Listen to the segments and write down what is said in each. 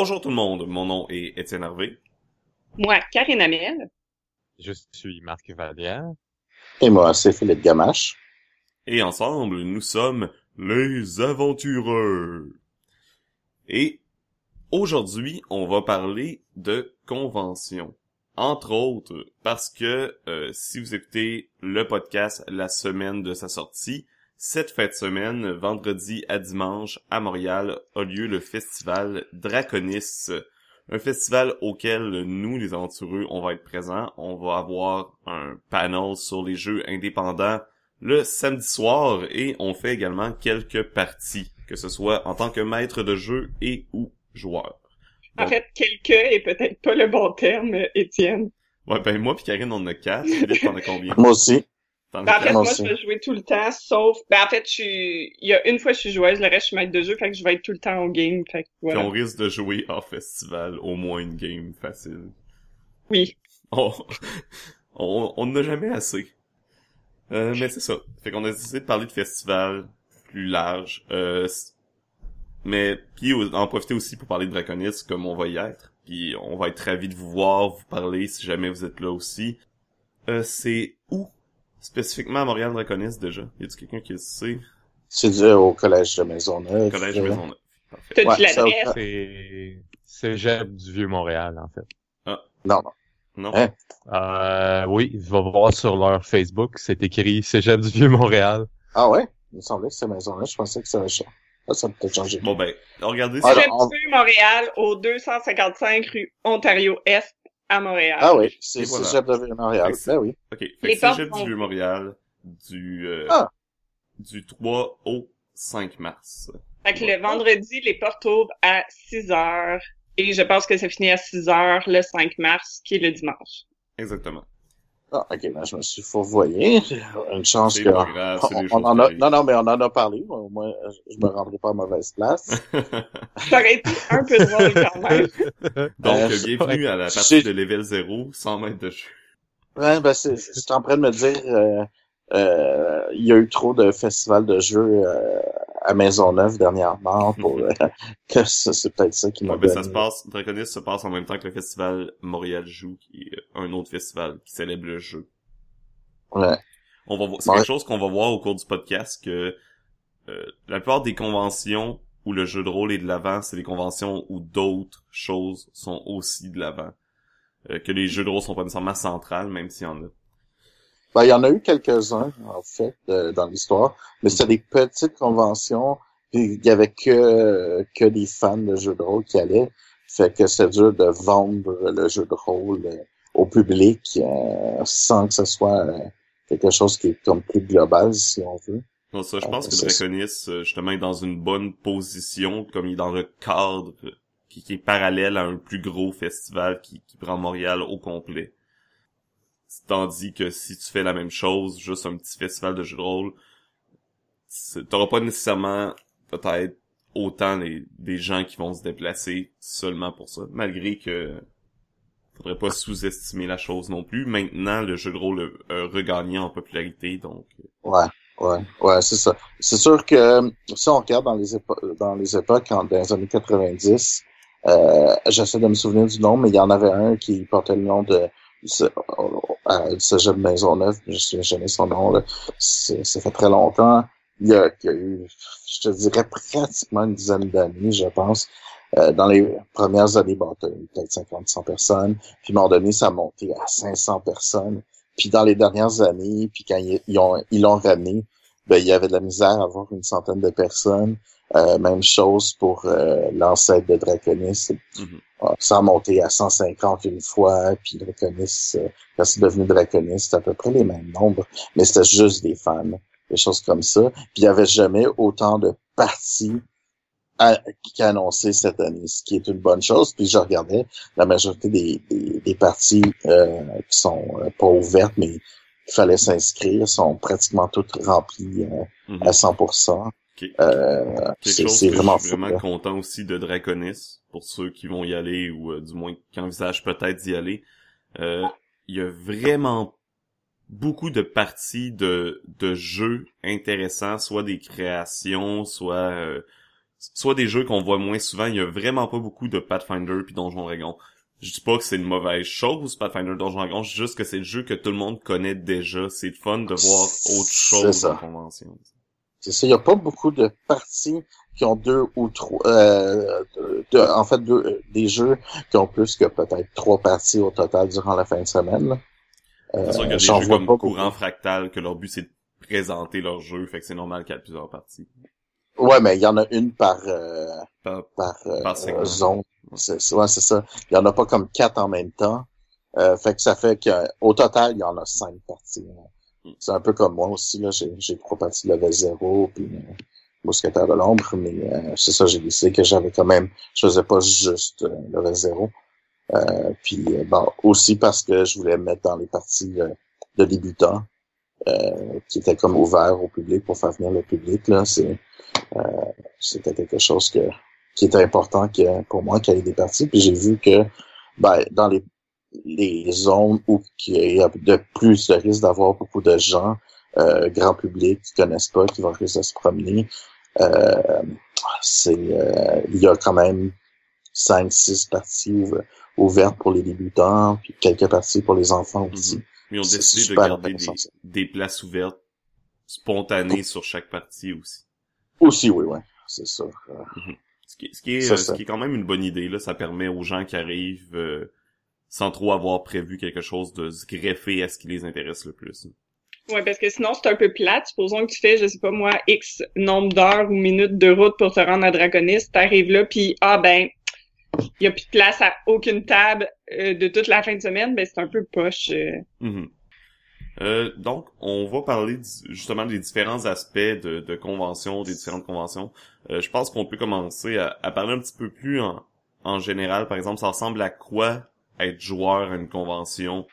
Bonjour tout le monde, mon nom est Étienne Hervé. Moi, Karine Amel. Je suis Marc Vallière. Et moi, c'est Philippe Gamache. Et ensemble, nous sommes les aventureux. Et aujourd'hui, on va parler de convention. Entre autres, parce que euh, si vous écoutez le podcast la semaine de sa sortie, cette fête semaine, vendredi à dimanche, à Montréal, a lieu le festival Draconis. Un festival auquel nous, les aventureux, on va être présents. On va avoir un panel sur les jeux indépendants le samedi soir et on fait également quelques parties, que ce soit en tant que maître de jeu et ou joueur. En fait, quelques est peut-être pas le bon terme, Étienne. Ouais, ben moi puis Karine, on en a quatre. Philippe, t'en as combien? Moi aussi. Ben, en fait, moi, aussi. je vais jouer tout le temps, sauf... Ben, en fait, je suis... Il y a une fois, je suis joueuse, le reste, je suis maître de jeu, fait que je vais être tout le temps au game, fait que Puis voilà. on risque de jouer hors festival au moins une game facile. Oui. On on on n'a jamais assez. Euh, mais c'est ça. Fait qu'on a décidé de parler de festival plus large. Euh, mais puis en profiter aussi pour parler de Draconis comme on va y être. Puis on va être ravis de vous voir, vous parler si jamais vous êtes là aussi. Euh, c'est où spécifiquement à Montréal Draconis déjà Y a-t-il quelqu'un qui le sait? C'est dû au collège de Maisonneuve. Collège Euh, Maisonneuve. T'as-tu Ouais, ça- l'adresse? C'est Cégep du Vieux-Montréal, en fait. Non, non. Non? Hein? Euh, oui, va voir sur leur Facebook, c'est écrit Cégep du Vieux-Montréal. Ah ouais? Il me semblait que c'était Maisonneuve. Je pensais que ça changé. Ah, ça a peut-être changé. Bon ben, regardez. Ah, ça. Cégep du Vieux Montréal, au 255 rue Ontario-Est, à Montréal. Ah oui, c'est voilà. Cégep de Montréal. Ben oui. Ok. Fait Les Cégep sont- du Vieux-Montréal du euh, Ah. du 3 au 5 mars. Fait que le vendredi, les portes ouvrent à 6 heures. Et je pense que ça finit à 6 heures le 5 mars, qui est le dimanche. Exactement. Ah, ok, ben, je me suis fourvoyé. Une chance que... grave, on, on en a... Non, non, mais on en a parlé. Au moins, je me rendrai pas à mauvaise place. Ça aurait été un peu drôle quand même. Donc, Euh, euh, bienvenue à la partie de level 0, 100 mètres de jeu. Ouais, ben, c'est, en train de me dire, euh, euh, il y a eu trop de festivals de jeux euh, à Maisonneuve dernièrement pour euh, que ça, c'est peut-être ça qui m'a Ouais, ben, ça se passe, Draconis se passe en même temps que le festival Montréal Joue, qui est un autre festival qui célèbre le jeu. Ouais. On va voir, c'est Ouais. quelque chose qu'on va voir au cours du podcast que euh, la plupart des conventions où le jeu de rôle est de l'avant, c'est des conventions où d'autres choses sont aussi de l'avant. Euh, que les jeux de rôle sont pas nécessairement centrales, même s'il y en a. Ben, il y en a eu quelques-uns, en fait, de- dans l'histoire, mais c'était des petites conventions, puis il y avait que, que des fans de jeux de rôle qui allaient, fait que c'est dur de vendre le jeu de rôle euh, au public euh, sans que ce soit euh, quelque chose qui est comme plus global, si on veut. Donc ça, je Ah, pense que. Draconis, euh, justement, est dans une bonne position, comme il est dans le cadre qui, qui est parallèle à un plus gros festival qui, qui prend Montréal au complet. Tandis que si tu fais la même chose, juste un petit festival de jeux de rôle, t'auras pas nécessairement peut-être autant des gens qui vont se déplacer seulement pour ça, malgré que faudrait pas sous-estimer la chose non plus. Maintenant, le jeu de rôle a, regagné en popularité, donc Ouais, ouais, ouais, c'est ça. C'est sûr que euh, si on regarde dans les époques, dans les époques, dans les années 90, euh, j'essaie de me souvenir du nom, mais il y en avait un qui portait le nom de ce- euh, du Cégep de Maisonneuve, je ne sais jamais son nom, là. Ça fait très longtemps. Il y, a, eu, je te dirais, pratiquement une dizaine d'années, je pense. Euh, dans les premières années, bon, peut-être 50, 100 personnes. Puis, à un moment donné, ça a monté à 500 personnes. Puis, dans les dernières années, puis quand ils ont ils ramené, ben, il y avait de la misère à avoir une centaine de personnes. Euh, même chose pour euh, l'ancêtre de Draconis. Ah, Ça a monté à 150 une fois, puis Draconis, euh, quand c'est devenu Draconis, c'était à peu près les mêmes nombres, mais c'était juste des fans, des choses comme ça. Puis il y avait jamais autant de parties à- qui a annoncé cette année, ce qui est une bonne chose. Puis je regardais la majorité des, des, des parties euh, qui sont euh, pas ouvertes, mais il fallait s'inscrire, sont pratiquement toutes remplies euh, mhm. à 100%. Ok. Euh, c'est vraiment je suis vraiment content aussi de Draconis, pour ceux qui vont y aller, ou euh, du moins qui envisagent peut-être d'y aller. Euh, Il y a vraiment beaucoup de parties de, de jeux intéressants, soit des créations, soit euh, soit des jeux qu'on voit moins souvent. Il y a vraiment pas beaucoup de Pathfinder puis Donjon Dragon. Je dis pas que c'est une mauvaise chose, Pathfinder Donjon Dragon, je dis juste que c'est le jeu que tout le monde connaît déjà. C'est fun de voir autre chose en convention. C'est ça, il y a pas beaucoup de parties qui ont deux ou trois, euh, en fait, deux, des jeux qui ont plus que peut-être trois parties au total durant la fin de semaine. Euh, c'est sûr qu'il y a des jeux comme Courant Fractal que leur but c'est de présenter leur jeu, fait que c'est normal qu'il y ait plusieurs parties. Ouais, mais il y en a une par euh, par, par, euh, zone. C'est ouais, c'est ça. Il y en a pas comme quatre en même temps. Euh, fait que ça fait qu'au total, il y en a cinq parties. Hmm. C'est un peu comme moi aussi, là. J'ai, trois parties level 0, puis euh, Mousquetaire de l'ombre, mais euh, c'est ça, j'ai décidé que j'avais quand même, je faisais pas juste euh, level 0. Euh, puis bon, aussi parce que je voulais mettre dans les parties de débutants, qui étaient comme ouverts au public pour faire venir le public, là. C'est, c'était quelque chose que qui était important que, pour moi qu'il y ait des parties. Puis j'ai vu que ben, dans les, les zones où il y a de plus de risque d'avoir beaucoup de gens, euh, grand public, qui connaissent pas, qui vont risquer de se promener, euh, c'est euh, il y a quand même cinq, six parties ouvertes pour les débutants, puis quelques parties pour les enfants mhm. aussi. Mais on décide de garder des, des, places ouvertes spontanées sur chaque partie aussi. Aussi, oui, oui, c'est ça. Qui, ce qui est, ce qui est quand même une bonne idée, là. Ça permet aux gens qui arrivent, euh, sans trop avoir prévu quelque chose, de se greffer à ce qui les intéresse le plus. Ouais, parce que sinon, c'est un peu plate. Supposons que tu fais, je sais pas moi, X nombre d'heures ou minutes de route pour te rendre à Draconis. T'arrives là, puis ah ben, il y a plus de place à aucune table euh, de toute la fin de semaine. Ben, c'est un peu poche. Euh. Mm-hmm. Euh, donc, on va parler justement des différents aspects de, de conventions, des différentes conventions. Euh, je pense qu'on peut commencer à, parler un petit peu plus en, en général. Par exemple, ça ressemble à quoi être joueur à une convention?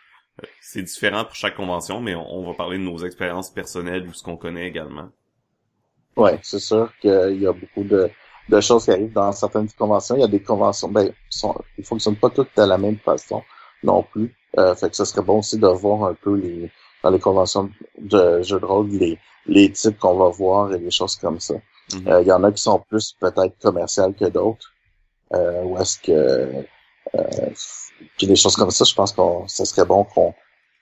Euh, c'est différent pour chaque convention, mais on, va parler de nos expériences personnelles ou ce qu'on connaît également. Ouais, c'est sûr qu'il y a beaucoup de, de choses qui arrivent dans certaines conventions. Il y a des conventions, ben, sont, ils fonctionnent pas toutes de la même façon non plus. Euh, fait que ce serait bon aussi de voir un peu les, dans les conventions de jeux de rôle, les, les types qu'on va voir et les choses comme ça. Mhm. Euh, il y en a qui sont plus peut-être commerciales que d'autres. Euh, ou est-ce que euh, puis des choses comme ça, je pense qu'on ce serait bon qu'on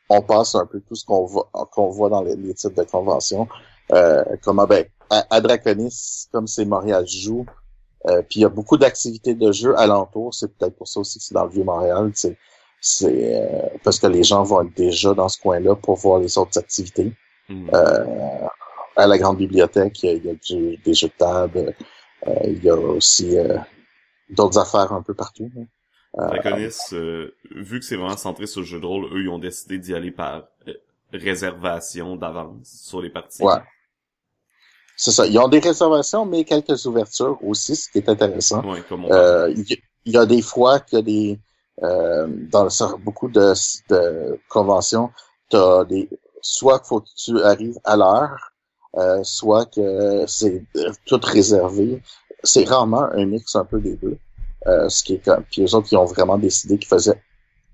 on passe un peu tout ce qu'on voit qu'on voit dans les, types de conventions. Euh, comme ben, à, Draconis, comme c'est Montréal joue, euh, puis il y a beaucoup d'activités de jeu alentour. C'est peut-être pour ça aussi que c'est dans le vieux Montréal. C'est c'est euh, parce que les gens vont être déjà dans ce coin-là pour voir les autres activités. Hmm. Euh, à la grande bibliothèque, il y a, des jeux de table, euh, il y a aussi d'autres affaires un peu partout. Draconis, vu que c'est vraiment centré sur le jeu de rôle, eux, ils ont décidé d'y aller par réservation d'avance sur les parties. Ouais. C'est ça. Ils ont des réservations, mais quelques ouvertures aussi, ce qui est intéressant. Ouais, comme il y, a des fois que des euh, dans beaucoup de, de conventions, t'as des soit faut que tu arrives à l'heure, euh, soit que c'est tout réservé. C'est rarement un mix un peu des deux. Euh, ce qui est comme, puis les autres qui ont vraiment décidé qu'ils faisaient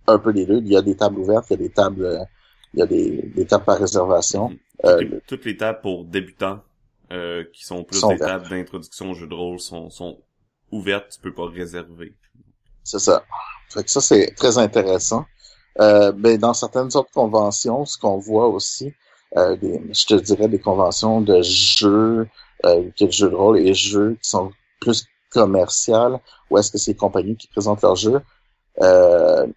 un peu des deux. Il y a des tables ouvertes, il y a des tables, il y a des, des tables par réservation. Euh, toutes, les, tables pour débutants euh, qui sont plus des tables d'introduction au jeu de rôle sont, sont ouvertes, tu peux pas réserver. C'est ça. Fait que ça, c'est très intéressant. Euh, ben, dans certaines autres conventions, ce qu'on voit aussi, euh, des, je te dirais des conventions de jeux, euh, de jeux de rôle et jeux qui sont plus commerciales, ou est-ce que c'est les compagnies qui présentent leurs jeux? Euh,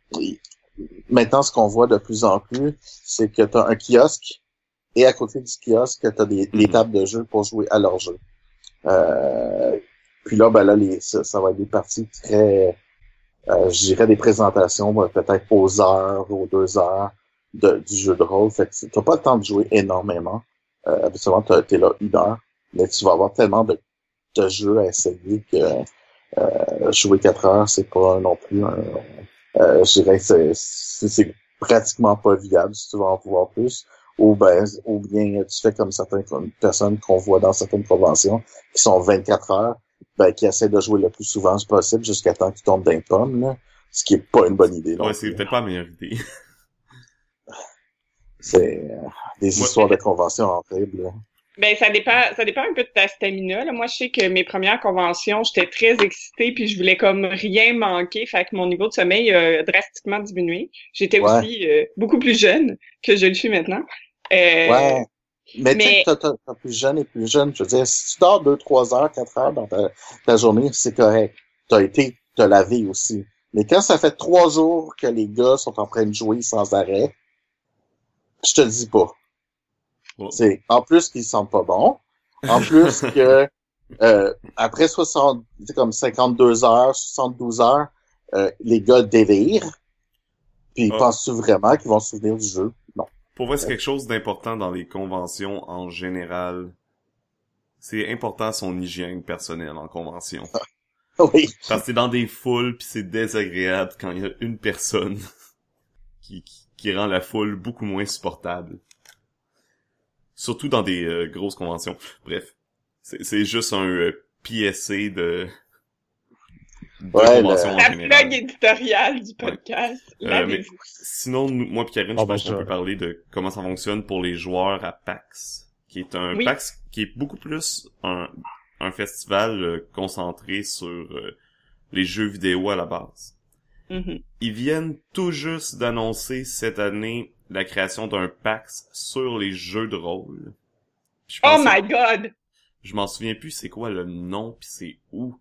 maintenant, ce qu'on voit de plus en plus, c'est que tu as un kiosque et à côté du kiosque, tu as des, des, mm-hmm. tables de jeux pour jouer à leurs jeux. Euh, puis là, ben là, les, ça, ça va être des parties très euh, je des présentations peut-être aux heures, aux deux heures de, du jeu de rôle. Fait que t'as pas le temps de jouer énormément. Euh, habituellement, t'es là une heure, mais tu vas avoir tellement de, de jeux à essayer que euh, jouer quatre heures, c'est pas non plus un... Euh, je dirais que c'est pratiquement pas viable si tu veux en pouvoir plus. Ou ben, ou bien tu fais comme certaines personnes qu'on voit dans certaines conventions qui sont 24 heures ben, qui essaie de jouer le plus souvent possible jusqu'à temps qu'il tombe d'un pomme, là, ce qui est pas une bonne idée. Ouais, c'est peut-être pas la meilleure idée. c'est euh, des histoires de conventions horribles. Ben ça dépend, ça dépend un peu de ta stamina. Là. Moi, je sais que mes premières conventions, j'étais très excitée puis je voulais comme rien manquer, fait que mon niveau de sommeil a drastiquement diminué. J'étais Ouais. aussi euh, beaucoup plus jeune que je le suis maintenant. Euh, Ouais. Mais, tu sais, mais- t'as- t'as- t'as plus jeune et plus jeune. Je veux dire, si tu dors deux, trois heures, quatre heures dans ta, ta journée, c'est correct. T'as été, t'as lavé aussi. Mais quand ça fait trois jours que les gars sont en train de jouer sans arrêt, je te le dis pas. Bon. C'est, en plus qu'ils sentent pas bons. En plus que, euh, après 60, c'est comme 52 heures, 72 heures, euh, les gars délirent. Puis Ah. penses-tu vraiment qu'ils vont se souvenir du jeu? Pour vrai, c'est quelque chose d'important dans les conventions en général. C'est important son hygiène personnelle en convention. oui. Parce que c'est dans des foules pis c'est désagréable quand il y a une personne qui, qui, qui rend la foule beaucoup moins supportable. Surtout dans des euh, grosses conventions. Bref. C'est juste un euh, PSC de Ouais, La plug éditoriale du podcast. Euh, Lavez-vous. Sinon, nous, moi et Karine, Ah, je ben, pense qu'on je- peut parler de comment ça fonctionne pour les joueurs à PAX, qui est un Oui. PAX qui est beaucoup plus un, un festival euh, concentré sur euh, les jeux vidéo à la base. Mhm. Ils viennent tout juste d'annoncer cette année la création d'un PAX sur les jeux de rôle. Je Oh my god! je m'en souviens plus c'est quoi le nom pis c'est où.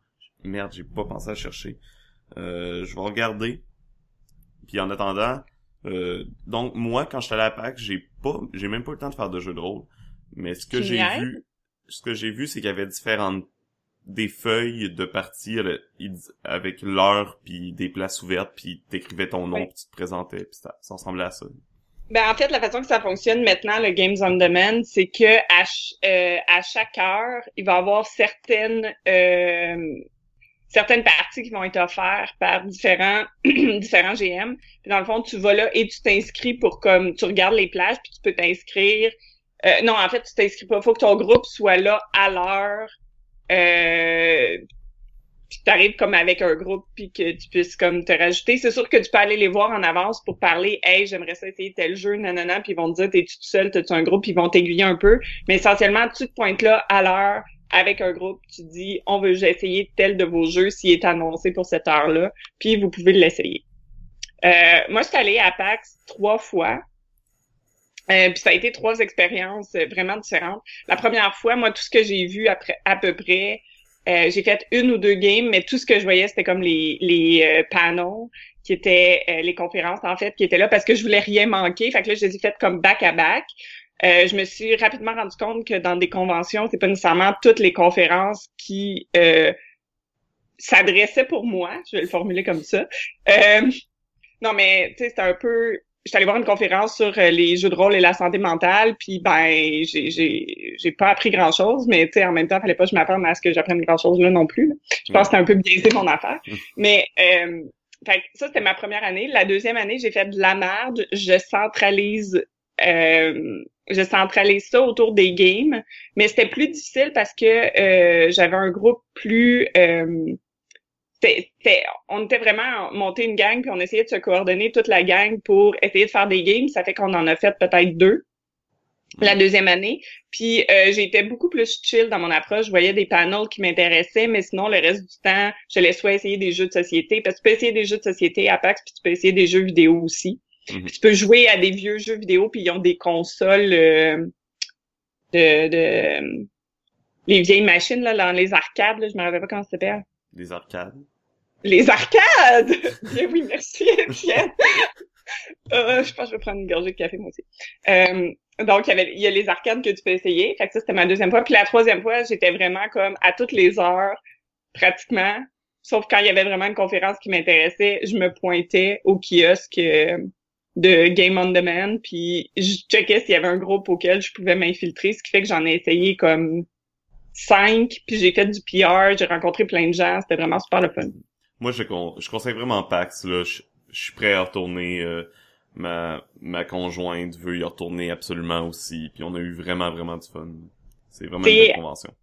Merde, j'ai pas pensé à chercher. Euh, je vais regarder. Puis en attendant, euh, donc moi quand j'étais allé à PAX, j'ai pas j'ai même pas eu le temps de faire de jeux de rôle. Mais ce que j'ai vu ce que j'ai vu c'est qu'il y avait différentes des feuilles de parties dis- avec l'heure puis des places ouvertes puis t'écrivais ton nom puis tu te présentais puis ça, ça ressemblait à ça. Ben, en fait, la façon que ça fonctionne maintenant, le Games on Demand, c'est que à, ch- euh, à chaque heure, il va y avoir certaines euh, certaines parties qui vont être offertes par différents différents GM. Puis dans le fond, tu vas là et tu t'inscris pour comme tu regardes les plages, puis tu peux t'inscrire. Euh, non, en fait, tu t'inscris pas. Faut que ton groupe soit là à l'heure. Euh, puis t'arrives comme avec un groupe puis que tu puisses comme te rajouter. C'est sûr que tu peux aller les voir en avance pour parler Hey, j'aimerais ça essayer tel jeu, nanana, puis ils vont te dire T'es-tu tout seul, t'as-tu un groupe, puis ils vont t'aiguiller un peu. Mais essentiellement, tu te pointes là à l'heure avec un groupe, tu dis On veut essayer tel de vos jeux s'il est annoncé pour cette heure-là, puis vous pouvez l'essayer. Euh, moi, je suis allée à PAX trois fois. Euh, puis ça a été trois expériences euh, vraiment différentes. La première fois, moi, tout ce que j'ai vu après à peu près, euh, j'ai fait une ou deux games, mais tout ce que je voyais, c'était comme les, les euh, panels, qui étaient euh, les conférences, en fait, qui étaient là parce que je voulais rien manquer. Fait que là, je les ai faites comme back-à-back. Euh, je me suis rapidement rendu compte que dans des conventions, c'est pas nécessairement toutes les conférences qui euh, s'adressaient pour moi. Je vais le formuler comme ça. Euh, non, mais tu sais, c'était un peu j'étais allée voir une conférence sur euh, les jeux de rôle et la santé mentale, puis ben j'ai j'ai j'ai pas appris grand chose, mais tu sais en même temps fallait pas que je m'attende à ce que j'apprenne grand chose là non plus. Je pense que c'était un peu biaisé mon affaire, mais euh, fait ça c'était ma première année. La deuxième année j'ai fait de la merde. Je centralise euh, je centralise ça autour des games, mais c'était plus difficile parce que euh, j'avais un groupe plus euh, on était vraiment monté une gang puis on essayait de se coordonner toute la gang pour essayer de faire des games. Ça fait qu'on en a fait peut-être deux la deuxième année. Puis euh, j'étais beaucoup plus chill dans mon approche. Je voyais des panels qui m'intéressaient, mais sinon le reste du temps, je laissais essayer des jeux de société parce que tu peux essayer des jeux de société à PAX puis tu peux essayer des jeux vidéo aussi. Mhm. Tu peux jouer à des vieux jeux vidéo puis ils ont des consoles euh, de, de les vieilles machines là dans les arcades là, je me rappelle pas comment ça s'appelle. Des arcades. Les arcades! Bien oui, merci, Étienne. Euh, je pense que je vais prendre une gorgée de café, moi aussi. Euh, donc, il y, avait, il y a les arcades que tu peux essayer. Fait que ça, c'était ma deuxième fois. Puis la troisième fois, j'étais vraiment comme à toutes les heures, pratiquement. Sauf quand il y avait vraiment une conférence qui m'intéressait, je me pointais au kiosque euh, de Game on Demand, puis je checkais s'il y avait un groupe auquel je pouvais m'infiltrer, ce qui fait que j'en ai essayé comme cinq, puis j'ai fait du PR, j'ai rencontré plein de gens, c'était vraiment super le fun. Moi, je, con- je conseille vraiment PAX, là. Je, je suis prêt à retourner. euh, ma, ma conjointe veut y retourner absolument aussi. Puis on a eu vraiment, vraiment du fun. C'est vraiment une belle convention.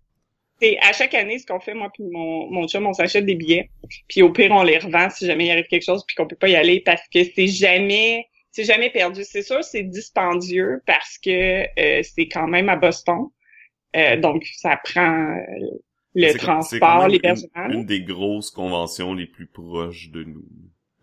C'est à chaque année ce qu'on fait moi puis mon mon chum on s'achète des billets puis au pire on les revend si jamais il arrive quelque chose puis qu'on peut pas y aller parce que c'est jamais c'est jamais perdu c'est sûr c'est dispendieux parce que euh, c'est quand même à Boston Euh, donc, ça prend euh, le transport, l'hébergement. Une, une des grosses conventions les plus proches de nous.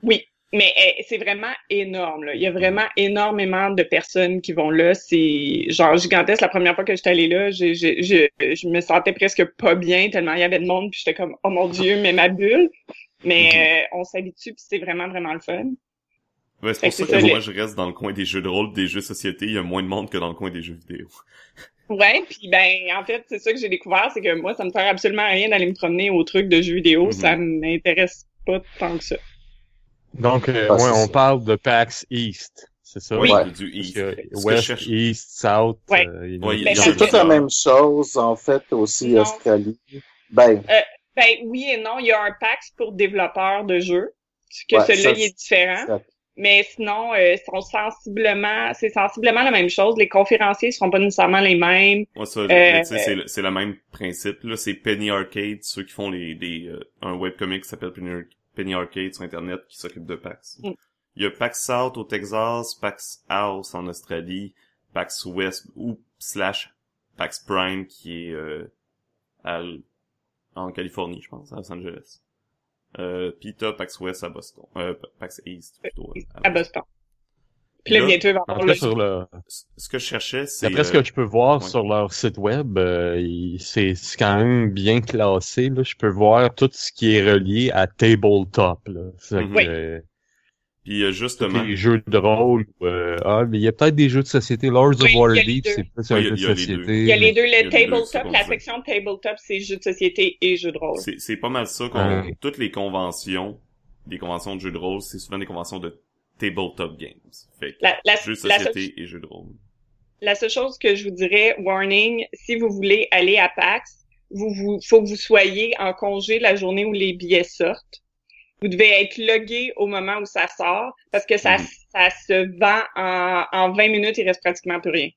Oui, mais euh, c'est vraiment énorme. Là. Il y a vraiment énormément de personnes qui vont là. C'est genre gigantesque. La première fois que j'étais allée là, je, je, je, je me sentais presque pas bien tellement il y avait de monde. Puis j'étais comme, oh mon Dieu, mais ma bulle. Mais Mhm. euh, on s'habitue, puis c'est vraiment, vraiment le fun. Ouais, c'est pour ça que moi je reste dans le coin des jeux de rôle, des jeux de société, il y a moins de monde que dans le coin des jeux vidéo. Ouais, puis ben en fait, c'est ça que j'ai découvert, c'est que moi, ça me sert absolument rien d'aller me promener au truc de jeux vidéo. Mhm. Ça m'intéresse pas tant que ça. Donc, euh, Ah, ouais, on ça. parle de PAX East, c'est ça? Oui. Ouais, du East. que West, cherche- East, South, Ouais. euh, Ben, C'est toute la même chose, en fait, aussi Non. Australie. Ben, Ben oui et non, il y a un PAX pour développeurs de jeux, que Ouais, celui-là il est différent. Mais sinon, euh, sont sensiblement, c'est sensiblement la même chose. Les conférenciers seront pas nécessairement les mêmes. Ouais, ça, Euh, c'est le- c'est le même principe. Là, c'est Penny Arcade, ceux qui font les, euh, un webcomic qui s'appelle Penny, Penny Arcade sur Internet qui s'occupe de PAX. Mm. Il y a PAX South au Texas, PAX House en Australie, PAX West ou slash PAX Prime qui est euh, à en Californie, je pense, à Los Angeles. Euh, t'as PAX West à Boston. Euh, PAX East plutôt. euh, à Boston. Puis là, bientôt, il va y En avoir tout le... cas, sur le, Ce que je cherchais, c'est... d'après ce euh, que je peux voir ouais. sur leur site web, euh, c'est quand même bien classé. Là. Je peux voir tout ce qui est relié à tabletop. Là. Que, Mhm. Oui. Puis euh, justement... les jeux de rôle. euh, ah, mais il y a peut-être des jeux de société. Lords Oui, of Waterdeep, deux. c'est plus un il y a- jeu de société. deux. Il y a les deux, Il y a le les deux, c'est tabletop, la section tabletop, c'est jeux de société et jeux de rôle. C'est, pas mal ça qu'on, Ouais. toutes les conventions, des conventions de jeux de rôle, c'est souvent des conventions de tabletop games. Fait que, La, la, jeux de société et jeux de rôle. la seule chose que je vous dirais, warning, si vous voulez aller à PAX, vous, vous, faut que vous soyez en congé la journée où les billets sortent. Vous devez être logué au moment où ça sort, parce que ça, Mhm. ça se vend en, en 20 minutes, il reste pratiquement plus rien.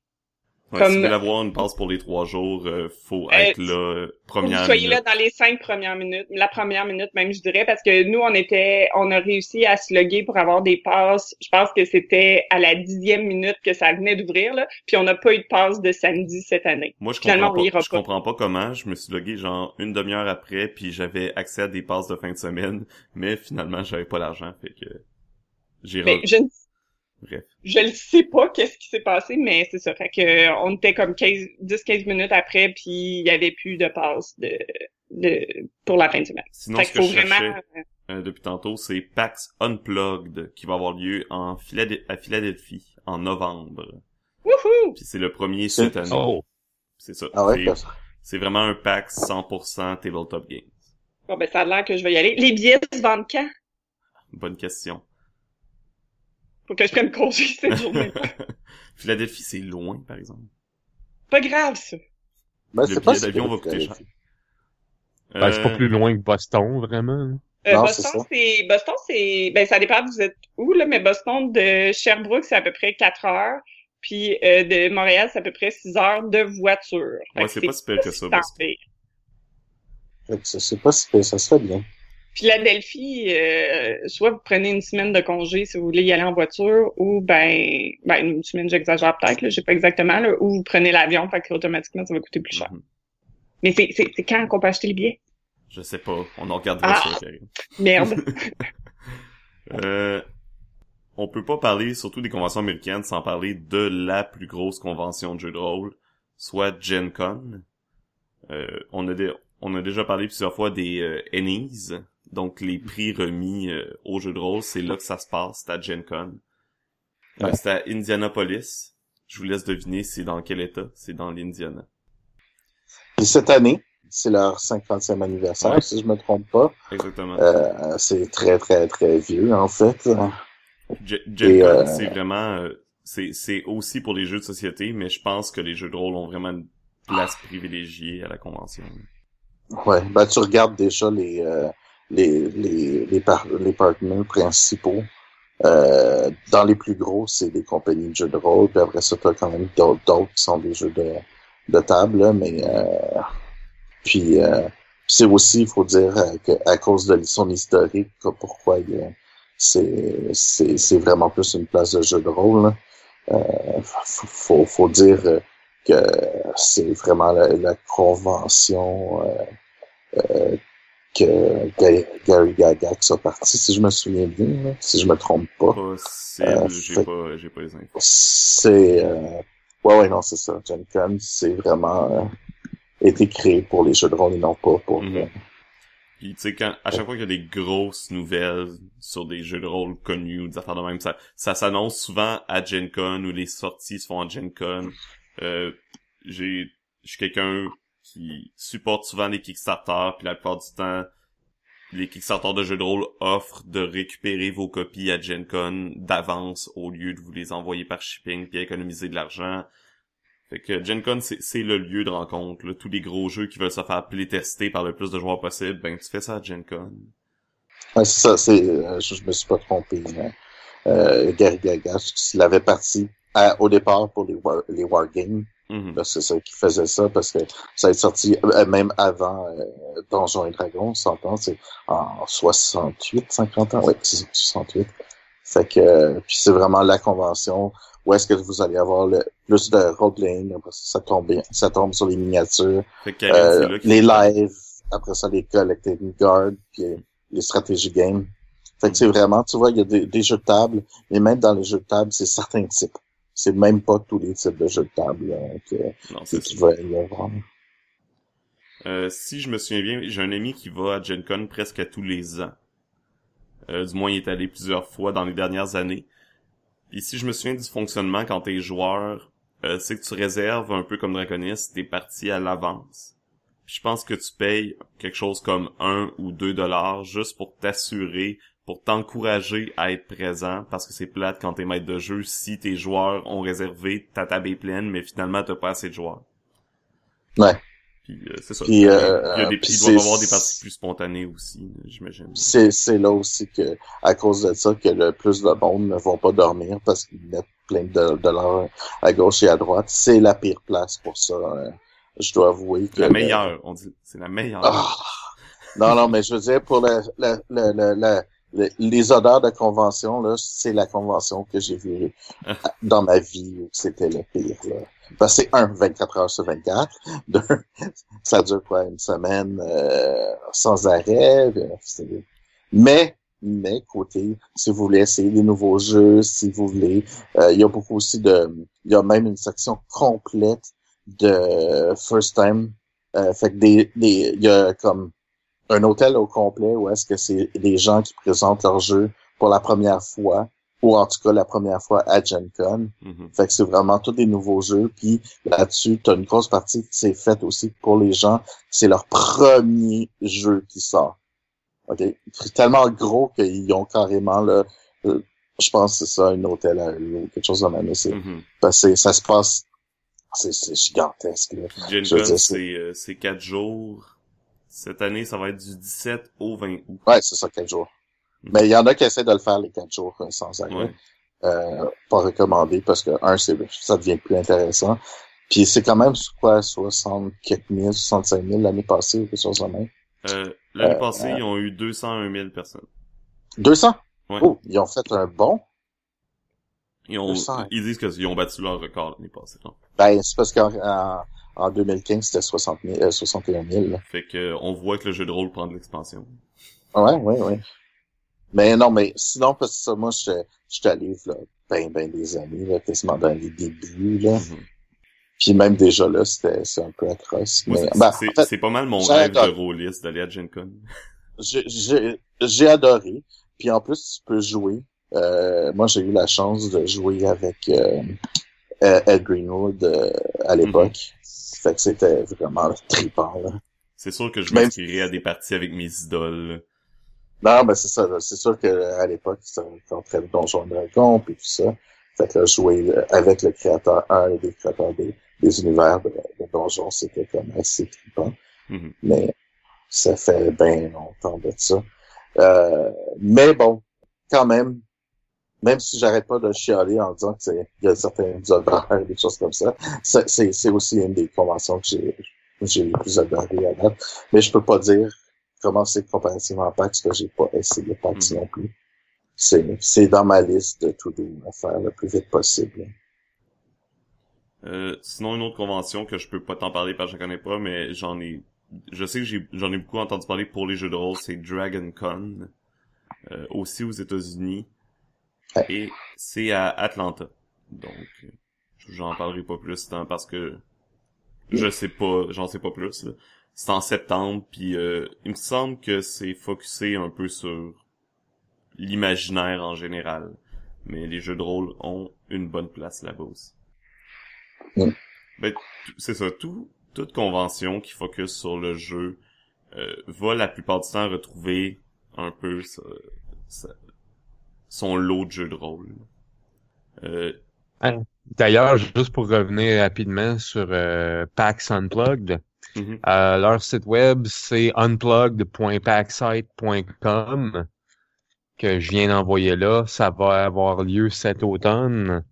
Ouais, Comme- Si vous voulez avoir une passe pour les trois jours, euh, faut Euh, être là, euh, première vous soyez minute. là dans les cinq premières minutes, la première minute même, je dirais, parce que nous, on était, on a réussi à se loguer pour avoir des passes. Je pense que c'était à la dixième minute que ça venait d'ouvrir, là. Puis on n'a pas eu de passe de samedi cette année. Moi, je Finalement, comprends pas, je pas. comprends pas comment. Je me suis logué genre une demi-heure après, puis j'avais accès à des passes de fin de semaine, mais finalement, j'avais pas l'argent, fait que j'ai re- je, ne- Bref. je le sais pas qu'est-ce qui s'est passé, mais c'est ça. Fait que euh, on était comme 15, 10-15 minutes après, puis il y avait plus de passe de, de, pour la fin de semaine. Sinon, fait ce que faut je cherchais vraiment, euh, depuis tantôt, c'est PAX Unplugged qui va avoir lieu en Philad- à Philadelphie en novembre. wouhou! Puis c'est le premier cette année. Oh, C'est ça. Ah ouais, c'est vraiment un PAX 100% tabletop games. Bon, ben, ça a l'air que je vais y aller. Les billets se vendent quand? Bonne question. Faut que je prenne congé cette journée. Philadelphie, c'est loin, par exemple. pas grave, ça. ben, Le c'est pas billet d'avion va coûter cher. Ben, c'est pas Euh, plus loin que Boston, vraiment. Euh, Non, Boston, c'est Boston, c'est ben ça dépend vous êtes où là, mais Boston de Sherbrooke c'est à peu près 4 heures, puis euh, de Montréal c'est à peu près 6 heures de voiture. Fait Ouais, c'est pas si pire que ça. Fait c'est- c'est pas si pire, ça serait bien. Philadelphie, euh, soit vous prenez une semaine de congé si vous voulez y aller en voiture, ou ben, ben une semaine j'exagère peut-être, je sais pas exactement, là, ou vous prenez l'avion, fait que automatiquement ça va coûter plus cher. mhm. Mais c'est quand qu'on peut acheter les billets? Je sais pas. On en regardera Ah. ça, Karine. Merde. Euh, on peut pas parler, surtout des conventions américaines, sans parler de la plus grosse convention de jeux de rôle, soit Gen Con. Euh, on, a dé- on a déjà parlé plusieurs fois des euh, Ennies, donc les prix remis euh, aux jeux de rôle, c'est là que ça se passe, c'est à Gen Con. Euh, Ouais. c'est à Indianapolis. Je vous laisse deviner c'est dans quel état? C'est dans l'Indiana. Puis cette année, c'est leur 50e anniversaire, Ouais. si je me trompe pas. Exactement. Euh, c'est très, très, très vieux, en fait. Ge- Gen Et, Con, euh, c'est vraiment, euh, c'est, c'est aussi pour les jeux de société, mais je pense que les jeux de rôle ont vraiment une place privilégiée à la convention. Ouais, ben tu regardes déjà les euh, les les les, par les partenaires principaux. Euh, dans les plus gros, c'est des compagnies de jeux de rôle, puis après ça, t'as quand même d'autres qui sont des jeux de, de table, là, mais euh, puis euh, c'est aussi, il faut dire, euh, à cause de son historique, que pourquoi il c'est vraiment plus une place de jeu de rôle. là. Euh, faut, faut, dire euh, que c'est vraiment la, la convention que Ga- Gary Gygax a parti, si je me souviens bien, là, si je me trompe pas. Possible, Euh, j'ai pas, j'ai pas les infos. C'est euh, ouais ouais non c'est ça. Gen Con c'est vraiment euh, été créé pour les jeux de rôle et non pas pour euh, Puis tu sais quand à chaque fois qu'il y a des grosses nouvelles sur des jeux de rôle connus ou des affaires de même, ça ça s'annonce souvent à Gen Con ou les sorties se font à Gen Con. Euh, j'ai je suis quelqu'un qui supporte souvent les Kickstarter, puis la plupart du temps les Kickstarter de jeux de rôle offrent de récupérer vos copies à Gen Con d'avance au lieu de vous les envoyer par shipping puis économiser de l'argent. Fait que Gen Con, c'est le lieu de rencontre. Là. Tous les gros jeux qui veulent se faire playtester par le plus de joueurs possible, ben tu fais ça à Gen Con. Ouais, c'est ça, c'est, euh, je, me suis pas trompé. hein. Euh, Gary Gygax, il avait parti à- au départ pour les, war, les Wargames. Mhm. C'est ça qui faisait ça parce que ça a été sorti euh, même avant euh, Donjons et Dragons, on s'entend, c'est en 68, 50 ans, ouais, c'est 68. Fait que, euh, puis c'est vraiment la convention où est-ce que vous allez avoir le plus de role-playing, après ça, ça tombe, bien- ça tombe sur les miniatures, euh, les lives, après ça les collecting guard, puis les stratégies games. Fait que c'est vraiment, tu vois, il y a des, des jeux de table, et même dans les jeux de table, c'est certains types. C'est même pas tous les types de jeux de table euh, que, Non, que c'est tu vas y avoir. Euh, si je me souviens bien, j'ai un ami qui va à Gen Con presque à tous les ans. Euh, du moins, il est allé plusieurs fois dans les dernières années. Puis si je me souviens du fonctionnement quand t'es joueur, euh, c'est que tu réserves un peu comme Draconis tes parties à l'avance. Puis je pense que tu payes quelque chose comme un ou deux dollars juste pour t'assurer, pour t'encourager à être présent, parce que c'est plate quand t'es maître de jeu si tes joueurs ont réservé, ta table est pleine, mais finalement t'as pas assez de joueurs. Ouais. Puis euh, c'est ça. Puis, il y euh, a des, puis il doit y c'est- avoir des parties plus spontanées aussi, j'imagine. C'est, c'est là aussi que, à cause de ça, que le plus de monde ne vont pas dormir parce qu'ils mettent plein de dollars à gauche et à droite. C'est la pire place pour ça. hein. Je dois avouer que... La le- meilleure, on dit, c'est la meilleure. Ah! Non, non, mais je veux dire, pour le- le- le- les odeurs de convention, là, c'est la convention que j'ai vue dans ma vie où c'était le pire. Là. Parce que c'est un, 24 heures sur 24. Deux, ça dure quoi, une semaine euh, sans arrêt. euh, Mais, mais côté, si vous voulez essayer des nouveaux jeux, si vous voulez, euh, il y a beaucoup aussi de, il y a même une section complète de first time. Euh, fait que des, des, il y a comme un hôtel au complet où est-ce que c'est des gens qui présentent leur jeu pour la première fois ou en tout cas la première fois à Gen Con. Mhm. Fait que c'est vraiment tous des nouveaux jeux. Puis là-dessus, tu as une grosse partie qui s'est faite aussi pour les gens. C'est leur premier jeu qui sort. OK? C'est tellement gros qu'ils ont carrément euh, je pense que c'est ça, un hôtel à eux ou quelque chose de même. C'est, Mhm. parce que ça se passe, c'est, gigantesque. Là. Gen Con, c'est, euh, c'est quatre jours. Cette année, ça va être du 17 au 20 août. Ouais, c'est ça, quatre jours. Mais il y en a qui essaient de le faire les quatre jours euh, sans arrêt. Ouais. Euh, pas recommandé parce que, un, c'est, ça devient plus intéressant. Puis c'est quand même, quoi, 60 quelques mille, 65 000 l'année passée ou quelque chose de même? Euh, l'année Euh, passée, ils ont eu 201 000 personnes. 200? Ouais. Oh, ils ont fait un bon? Ils, ont, 200. ils disent qu'ils ont battu leur record l'année passée. non? Ben, c'est parce qu'en en, en 2015, c'était 60 000, euh, 61 000. là. Fait que on voit que le jeu de rôle prend de l'expansion. Ouais, ouais, ouais. Mais non, mais sinon, parce que ça, moi, je suis allé, là, ben, ben des années, là, quasiment dans les débuts, là. Mhm. Puis même déjà, là, c'était, c'est un peu atroce. Mais, c'est, ben, c'est- en fait, c'est pas mal mon rêve de adoré. rôliste d'aller à Gen Con. j'ai, j'ai, j'ai adoré. Puis en plus, tu peux jouer. Euh, moi, j'ai eu la chance de jouer avec euh, euh, Ed Greenwood euh, à l'époque. Fait que c'était vraiment trippant, là. C'est sûr que je Même- m'inscrirais à des parties avec mes idoles. Non, ben c'est ça. C'est sûr que à l'époque, ça rentrait le Donjon et Dragon puis tout ça. Fait que là, jouer euh, avec le créateur, un des créateurs des, des univers de, de Donjon, c'était comme assez trippant. Mhm. Mais ça fait bien longtemps de ça. Euh, mais bon, quand même, même si j'arrête pas de chialer en disant que c'est, il y a certains odeurs, des choses comme ça, c'est, c'est aussi une des conventions que j'ai, j'ai le plus adoré à date. Mais je peux pas dire comment c'est comparativement à PAX que j'ai pas essayé PAX Mhm. non plus. C'est, c'est dans ma liste de tout à faire le plus vite possible. Euh, sinon, une autre convention que je peux pas t'en parler parce que je connais pas, mais j'en ai... Je sais que j'ai j'en ai beaucoup entendu parler pour les jeux de rôle, c'est Dragon Con. Euh, aussi aux États-Unis. Ouais. Et c'est à Atlanta. Donc, euh, j'en parlerai pas plus tant parce que je sais pas, j'en sais pas plus. C'est en septembre, puis euh, il me semble que c'est focusé un peu sur l'imaginaire en général. Mais les jeux de rôle ont une bonne place là-bas aussi. Mm. Ben, c'est ça, tout, toute convention qui focus sur le jeu euh, va la plupart du temps retrouver un peu sa- sa- son lot de jeux de rôle. Euh, D'ailleurs, juste pour revenir rapidement sur euh, PAX Unplugged, mhm. euh, leur site web, c'est unplugged.packsite.com que je viens d'envoyer là. Ça va avoir lieu cet automne.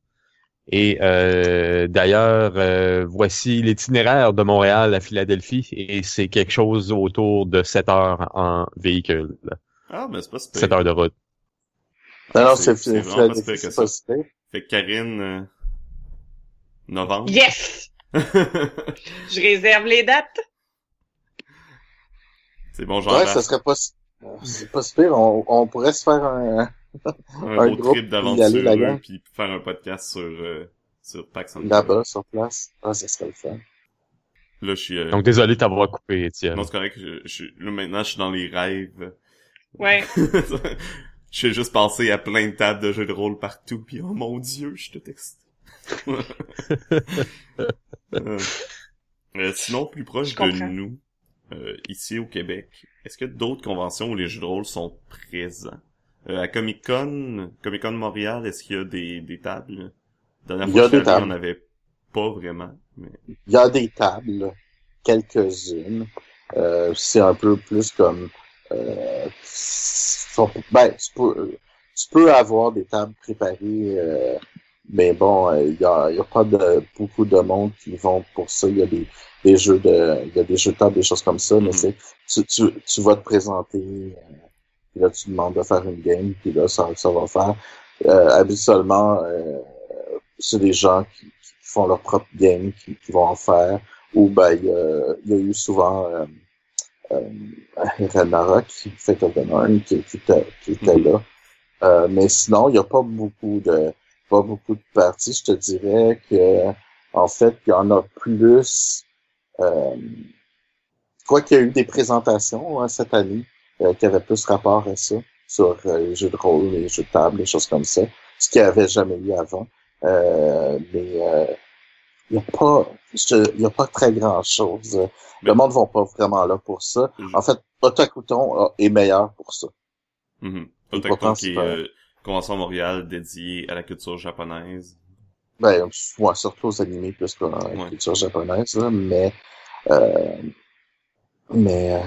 Et euh, d'ailleurs, euh, voici l'itinéraire de Montréal à Philadelphie et c'est quelque chose autour de 7 heures en véhicule. Ah, ben c'est pas super. 7 heures de route. Non, non, C'est- vraiment pas si pire c'est que ça. super. Fait que Karine, euh, novembre. Yes! Je réserve les dates. c'est bon, Ouais, j'embarque. ça serait pas, si- c'est pas super. On, on pourrait se faire un, un, un gros groupe, trip d'aventureux gang. puis faire un podcast sur euh, sur Pax là-bas, sur place. Ah, ça serait le fun. Là, je suis euh, Donc désolé de t'avoir coupé, Étienne. non, c'est correct, je, je, là, maintenant je suis dans les rêves. Ouais. J'ai juste pensé à plein de tables de jeux de rôle partout, puis oh mon dieu, je tout excité. Euh, euh, sinon, plus proche de nous, euh, ici au Québec, est-ce qu'il y a d'autres conventions où les jeux de rôle sont présents? Euh, à Comic Con, Comic Con Montréal, est-ce qu'il y a des, des tables? La dernière Il y fois a que je suis des allé, tables. il n'y en avait pas vraiment. Mais... Il y a des tables, quelques-unes. Euh, c'est un peu plus comme... Euh, sont- ben, tu peux, tu peux avoir des tables préparées, euh, mais bon, euh, il y, a, il y a pas de beaucoup de monde qui vont pour ça. Il y a des, des jeux de, il y a des jeux de table, des choses comme ça, mais c'est, tu, tu, tu vas te présenter, euh, puis là tu demandes de faire une game, puis là ça, ça va faire. Euh, habituellement, euh, c'est des gens qui, qui font leur propre game, qui, qui vont en faire, ou ben il y y a eu souvent euh, euh, Ragnarok qui fait Copenhagen, qui, qui était, qui était là. Euh, mais sinon, il n'y a pas beaucoup de pas beaucoup de parties. Je te dirais que en fait, il y en a plus. Euh, quoi qu'il y a eu des présentations hein, cette année euh, qui avaient plus rapport à ça, sur euh, les jeux de rôle, les jeux de table, les choses comme ça, ce qu'il n'y avait jamais eu avant. Euh, mais il n'y a pas il y a pas très grand chose. Le Mais- monde ne va pas vraiment là pour ça. Je- En fait, Otakuton euh, est meilleur pour ça. Mhm. Otakuton qui est euh, convention Montréal dédiée à la culture japonaise. Ben, ouais, surtout aux animés plus qu'à la Ouais. culture japonaise, là, mais euh, mais euh,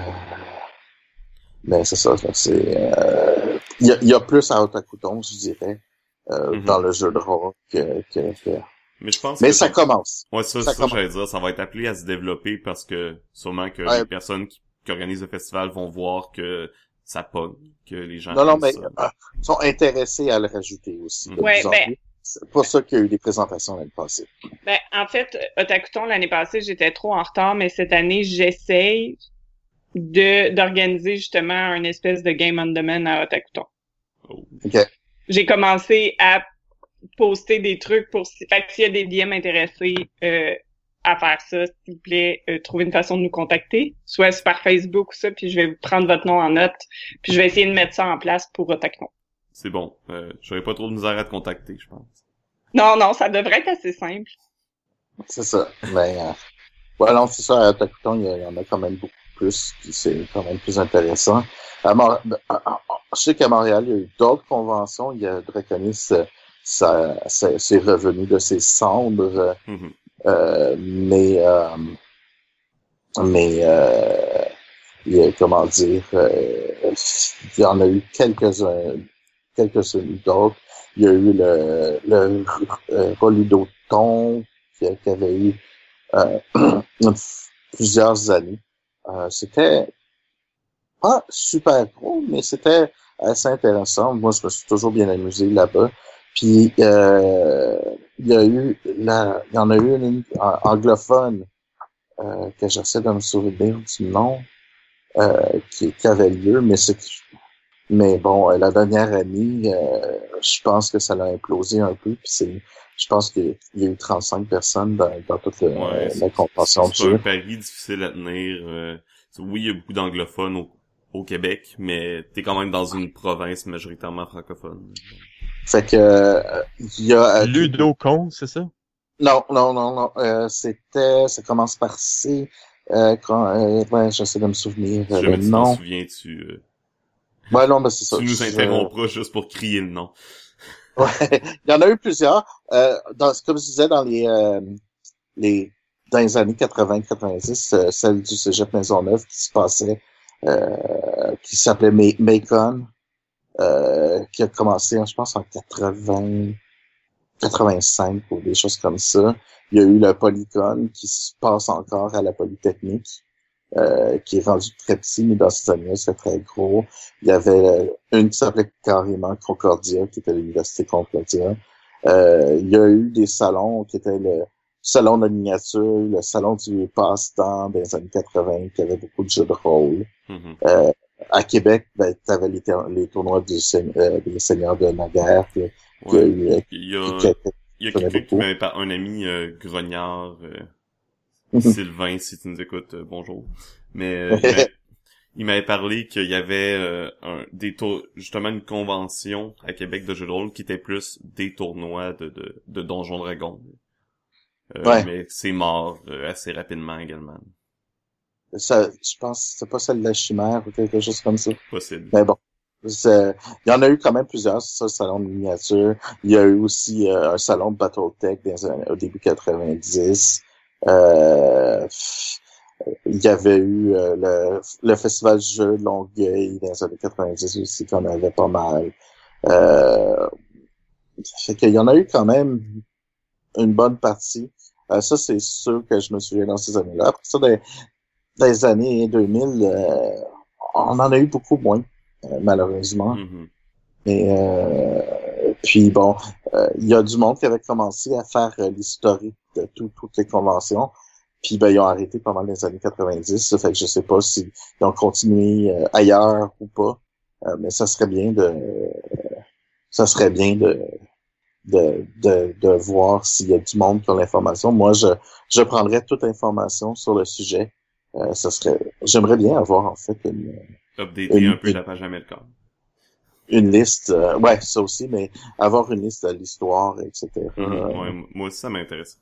mais c'est ça, c'est euh, il y, y a plus à Otakuton, je dirais, euh, Mhm. dans le jeu de rôle que, que, que- Mais je pense mais que ça commence. Ouais, ça, Ça ça, j'allais dire, ça va être appelé à se développer parce que sûrement que Ouais. les personnes qui, qui organisent le festival vont voir que ça pogne, que les gens Non, non, mais ça. euh, sont intéressés à le rajouter aussi. de Ouais, ben-. C'est pour ça qu'il y a eu des présentations l'année passée. Ben, en fait, Otakuton, l'année passée, j'étais trop en retard, mais cette année, j'essaye de d'organiser justement un espèce de game on demand à Otakuton. Oh. OK. J'ai commencé à poster des trucs pour... si- Fait que s'il y a des DM intéressés euh, à faire ça, s'il vous plaît, euh, trouvez une façon de nous contacter, soit c'est par Facebook ou ça, puis je vais prendre votre nom en note, puis je vais essayer de mettre ça en place pour Otakuton. C'est bon. Euh, J'aurais pas trop de misère à te contacter, je pense. Non, non, ça devrait être assez simple. C'est ça. Mais euh, ouais, non, c'est ça, à Otakuton, il y, en a quand même beaucoup plus, puis c'est quand même plus intéressant. À Mor- à- à- je sais qu'à Montréal, il y a eu d'autres conventions. Il y a Draconis, euh, ça, ça, c'est revenu de ses cendres, euh, Mhm. euh, mais euh, mais euh, il y a, comment dire, euh, il y en a eu quelques-uns, quelques-unes d'autres. Il y a eu le, le euh, Roludoton qui, qui avait eu euh, plusieurs années. Euh, c'était pas super gros, mais c'était assez intéressant. Moi, je me suis toujours bien amusé là-bas. Puis, euh, il y a eu la, il y en a eu une anglophone euh, que j'essaie de me souvenir du nom euh, qui, qui avait lieu, mais c'est mais bon, la dernière année, euh, je pense que ça l'a implosé un peu. Puis c'est, je pense qu'il y a eu 35 personnes dans, dans toute le, Ouais, la convention C'est un pari difficile à tenir. euh, oui, il y a beaucoup d'anglophones au, au Québec, mais t'es quand même dans une province majoritairement francophone. Fait que euh, il y a Ludocon, c'est ça? non non non non euh, c'était ça commence par C euh, quand, euh, ouais, j'essaie de me souvenir euh, le nom. souviens, tu, euh, Ouais non mais c'est ça. tu nous Je- interrompras juste pour crier le nom. Ouais, il y en a eu plusieurs. Euh, dans, comme je disais, dans les, euh, les dans les années 80-90, euh, celle du Cégep Maisonneuve qui se passait, euh, qui s'appelait Ma- Macon, euh, qui a commencé, je pense, en 80, 85 ou des choses comme ça. Il y a eu le Polycon qui se passe encore à la Polytechnique, euh, qui est rendu très petit, mais dans ces années-là, c'est très gros. Il y avait euh, une qui s'appelait carrément Concordia, qui était l'université Concordia. Euh, il y a eu des salons qui étaient le salon de la miniature, le salon du passe-temps dans les années 80, qui avait beaucoup de jeux de rôle. Mhm. Euh, à Québec, ben, tu avais les, ter- les tournois du, euh, des seigneurs de la guerre. qui- qui a Ouais. eu, euh, Il y a, qui a été- il y a quelqu'un qui m'avait par un ami euh, grognard, euh, Mhm. Sylvain, si tu nous écoutes, euh, bonjour. Mais euh, il m'a- il m'avait parlé qu'il y avait euh, un, des tour- justement une convention à Québec de jeux de rôle qui était plus des tournois de, de, de Donjons Dragons. Euh, Ouais. Mais c'est mort euh, assez rapidement également. Ça, je pense que c'est pas celle de la chimère ou quelque chose comme ça. Possible. Mais bon, il y en a eu quand même plusieurs, c'est ça, le salon de miniature. Il y a eu aussi euh, un salon de Battletech dans au début 90. Euh, il y avait eu euh, le, le festival du jeu de Longueuil dans les années 90 aussi, qu'on avait pas mal. Euh, fait qu'il y en a eu quand même une bonne partie. Euh, ça, c'est sûr que je me souviens dans ces années-là. Après ça, dans, les années 2000, euh, on en a eu beaucoup moins, euh, malheureusement. Mhm. Et euh, puis bon, euh, il y a du monde qui avait commencé à faire euh, l'historique de tout- toutes les conventions. Puis ben, ils ont arrêté pendant les années 90. Ça fait que je sais pas s'ils ont continué euh, ailleurs ou pas. Euh, mais ça serait bien de ça serait bien de de, de, de voir s'il y a du monde qui a l'information. Moi, je, je prendrais toute information sur le sujet. Euh, ça serait j'aimerais bien avoir en fait une, Updater Une- un peu la page Amelcom. une liste, euh, ouais, ça aussi, mais avoir une liste de l'histoire, etc. Mhm. Ouais, moi aussi, ça m'intéresse.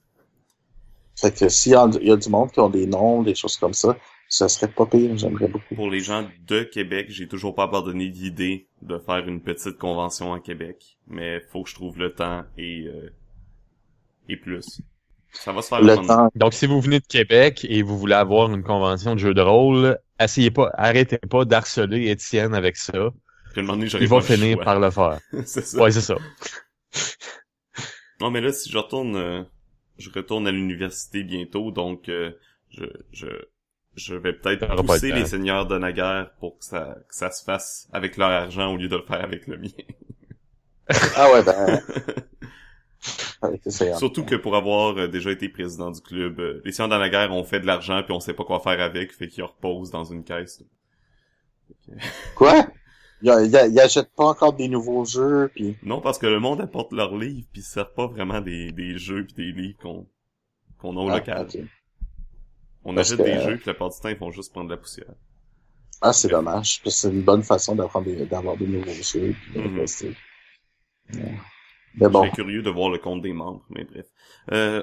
Fait que s'il y, a- il y a du monde qui ont des noms, des choses comme ça, ça serait pas pire, j'aimerais beaucoup. Pour les gens de Québec, j'ai toujours pas abandonné l'idée de faire une petite convention à Québec, mais faut que je trouve le temps et euh, et plus. Ça va se faire Le temps, Donc, si vous venez de Québec et vous voulez avoir une convention de jeux de rôle, essayez pas, arrêtez pas d'harceler Étienne avec ça. Puis donné, Il va finir choix. par le faire. c'est ça. Ouais, c'est ça. Non, mais là, si je retourne, euh, je retourne à l'université bientôt, donc euh, je, je, je vais peut-être pousser les seigneurs de Naguère pour que ça, que ça se fasse avec leur argent au lieu de le faire avec le mien. ah ouais, ben. Surtout que pour avoir euh, déjà été président du club, euh, les seigneurs de Naguère ont fait de l'argent puis on sait pas quoi faire avec, fait qu'ils reposent dans une caisse. Quoi? Il, a- il, a- il achète pas encore des nouveaux jeux, puis Non, parce que le monde apporte leurs livres puis ils servent pas vraiment des, des jeux puis des livres qu'on qu'on a au Ah, local. On Parce achète que- des jeux puis la plupart du temps ils font juste prendre de la poussière. Ah, c'est dommage, parce que c'est une bonne façon d'apprendre des- d'avoir des nouveaux jeux, puis de Mhm. rester. Ouais. Mais bon, Je serais curieux de voir le compte des membres, mais bref. Euh,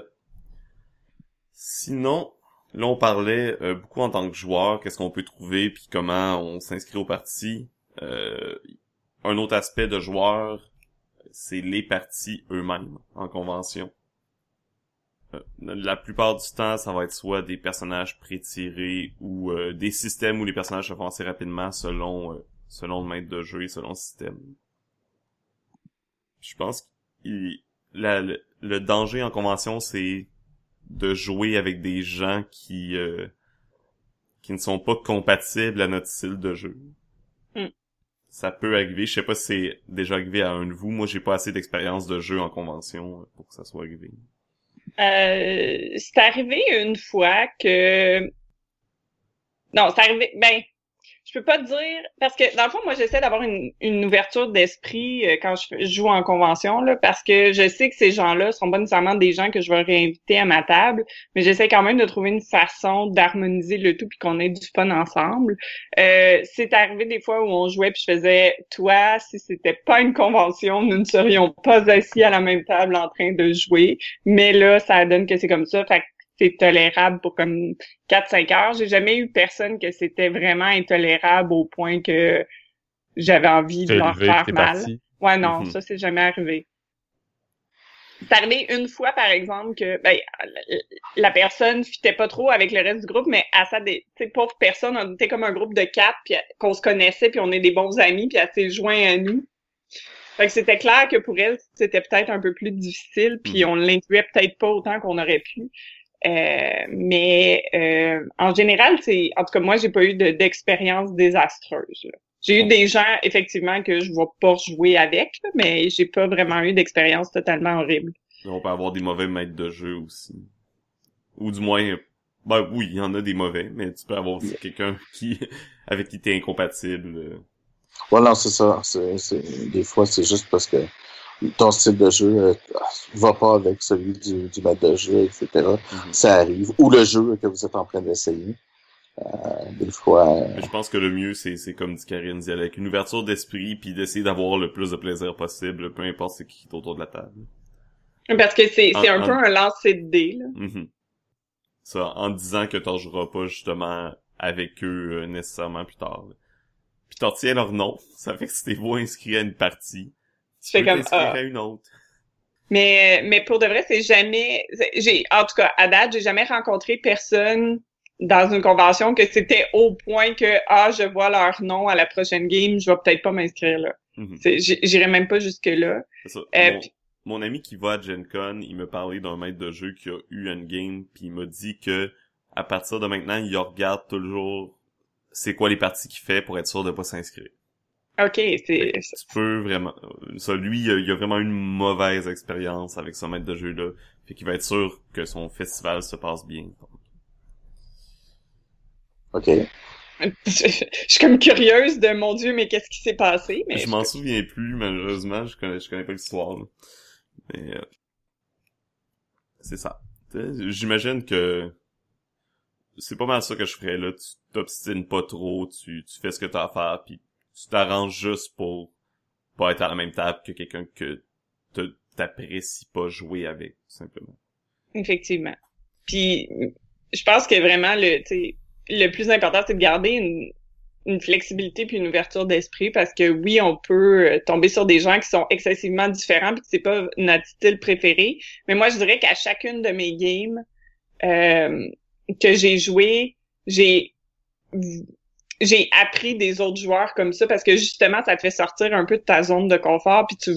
sinon, là on parlait euh, beaucoup en tant que joueur, qu'est-ce qu'on peut trouver, puis comment on s'inscrit au parti. Euh, un autre aspect de joueur, c'est les partis eux-mêmes en convention. Euh, La plupart du temps, ça va être soit des personnages pré-tirés ou euh, des systèmes où les personnages se font assez rapidement selon euh, selon le maître de jeu et selon le système. Je pense que il- la- le, le danger en convention, c'est de jouer avec des gens qui euh, qui ne sont pas compatibles à notre style de jeu. Hmm. ça peut arriver. Je sais pas si c'est déjà arrivé à un de vous. Moi, j'ai pas assez d'expérience de jeu en convention pour que ça soit arrivé. Euh, c'est arrivé une fois que... Non, c'est arrivé... Ben, je peux pas te dire parce que dans le fond moi j'essaie d'avoir une, une ouverture d'esprit euh, quand je, joue en convention là parce que je sais que ces gens-là sont pas nécessairement des gens que je vais réinviter à ma table mais j'essaie quand même de trouver une façon d'harmoniser le tout puis qu'on ait du fun ensemble. Euh, c'est arrivé des fois où on jouait puis je faisais toi si c'était pas une convention nous ne serions pas assis à la même table en train de jouer mais là ça donne que c'est comme ça fait c'est tolérable pour comme 4-5 heures. J'ai jamais eu personne que c'était vraiment intolérable au point que j'avais envie de leur faire mal. Ouais, non, mm-hmm. ça c'est jamais arrivé. C'est arrivé une fois, par exemple, que ben, la personne fitait pas trop avec le reste du groupe, mais à ça, des pauvres personnes, on était comme un groupe de quatre, puis qu'on se connaissait, puis on est des bons amis, puis elle s'est joint à nous. Fait que c'était clair que pour elle, c'était peut-être un peu plus difficile, puis mm-hmm. on l'intuait peut-être pas autant qu'on aurait pu. Euh, mais euh, en général, c'est en tout cas moi j'ai pas eu d'expérience désastreuse. J'ai eu des gens effectivement que je vois pas jouer avec, mais j'ai pas vraiment eu d'expérience totalement horrible. On peut avoir des mauvais maîtres de jeu aussi. Ou du moins ben oui, il y en a des mauvais, mais tu peux avoir aussi quelqu'un qui avec qui t'es incompatible. Voilà, c'est ça. C'est, des fois, c'est juste parce que ton style de jeu euh, va pas avec celui du, du maître de jeu, etc. Mhm. Ça arrive. Ou le jeu que vous êtes en train d'essayer. Euh, des fois. Euh, je pense que le mieux, c'est, c'est comme dit Karine, dit avec une ouverture d'esprit, puis d'essayer d'avoir le plus de plaisir possible, peu importe ce qui est autour de la table. Parce que c'est, c'est un peu un lancer de dés, là. Mhm. Ça, en disant que t'en joueras pas justement avec eux euh, nécessairement plus tard. Puis t'en tiens leur nom, ça fait que si t'es vous inscrit à une partie, tu fais comme ah. une autre. Mais, mais pour de vrai, c'est jamais, j'ai, en tout cas, à date, j'ai jamais rencontré personne dans une convention que c'était au point que, ah, je vois leur nom à la prochaine game, je vais peut-être pas m'inscrire là. Mhm. J'irai même pas jusque là. Euh, mon, ami qui va à Gen Con, il me parlait d'un maître de jeu qui a eu une game, puis il m'a dit que, à partir de maintenant, il regarde toujours c'est quoi les parties qu'il fait pour être sûr de pas s'inscrire. OK, c'est... Tu peux vraiment... Ça, lui, il a, vraiment une mauvaise expérience avec ce maître de jeu-là. Fait qu'il va être sûr que son festival se passe bien. OK. Je suis comme curieuse de mon dieu, mais qu'est-ce qui s'est passé? Mais je, m'en souviens plus, malheureusement, je connais, je connais pas l'histoire. Mais euh, c'est ça. J'imagine que c'est pas mal ça que je ferais là. Tu t'obstines pas trop, tu, tu fais ce que t'as à faire, puis tu t'arranges juste pour pas être à la même table que quelqu'un que t'apprécies pas jouer avec, tout simplement. Effectivement. Puis, je pense que vraiment, le, le plus important, c'est de garder une, une flexibilité puis une ouverture d'esprit parce que oui, on peut euh, tomber sur des gens qui sont excessivement différents puis c'est pas notre style préféré. Mais moi, je dirais qu'à chacune de mes games euh, que j'ai joué, j'ai j'ai appris des autres joueurs comme ça parce que justement, ça te fait sortir un peu de ta zone de confort, puis tu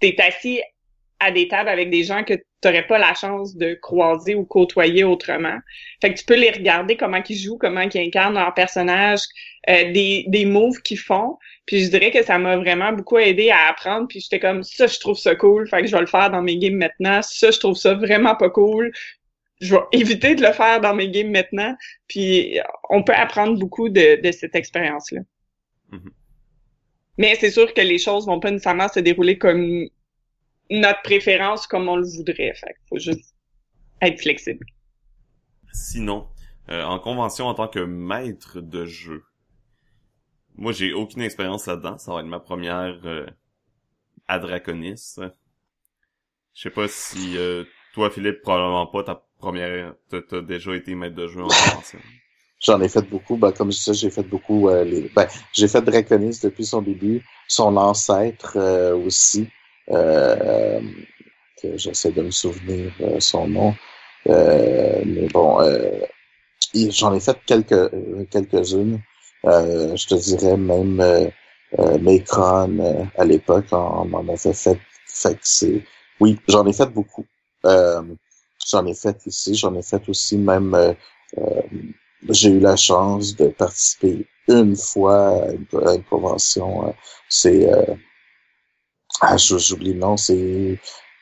t'es assis à des tables avec des gens que tu n'aurais pas la chance de croiser ou côtoyer autrement. Fait que tu peux les regarder comment ils jouent, comment ils incarnent leur personnage, euh, des, des moves qu'ils font. Puis je dirais que ça m'a vraiment beaucoup aidé à apprendre. Puis j'étais comme ça, je trouve ça cool. Fait que je vais le faire dans mes games maintenant. Ça, je trouve ça vraiment pas cool je vais éviter de le faire dans mes games maintenant. Puis on peut apprendre beaucoup de, de cette expérience-là. Mm-hmm. Mais c'est sûr que les choses vont pas nécessairement se dérouler comme notre préférence, comme on le voudrait. Fait faut juste être flexible. Sinon, euh, en convention en tant que maître de jeu, moi j'ai aucune expérience là-dedans. Ça va être ma première euh, à Draconis. Je sais pas si euh, toi Philippe probablement pas ta première, t'as déjà été maître de jeu en convention? J'en ai fait beaucoup. Ben, comme je disais, j'ai fait beaucoup. Euh, les... ben, j'ai fait Draconis depuis son début, son ancêtre euh, aussi, euh, que j'essaie de me souvenir son nom. mais bon, j'en ai fait quelques quelques-unes. je te dirais même euh, Macron à l'époque, on m'en avait fait. Fait que c'est. Oui, j'en ai fait beaucoup. J'en ai fait ici, j'en ai fait aussi même euh, euh, j'ai eu la chance de participer une fois à une, à une convention. euh, c'est euh, ah, j'oublie le nom, c'est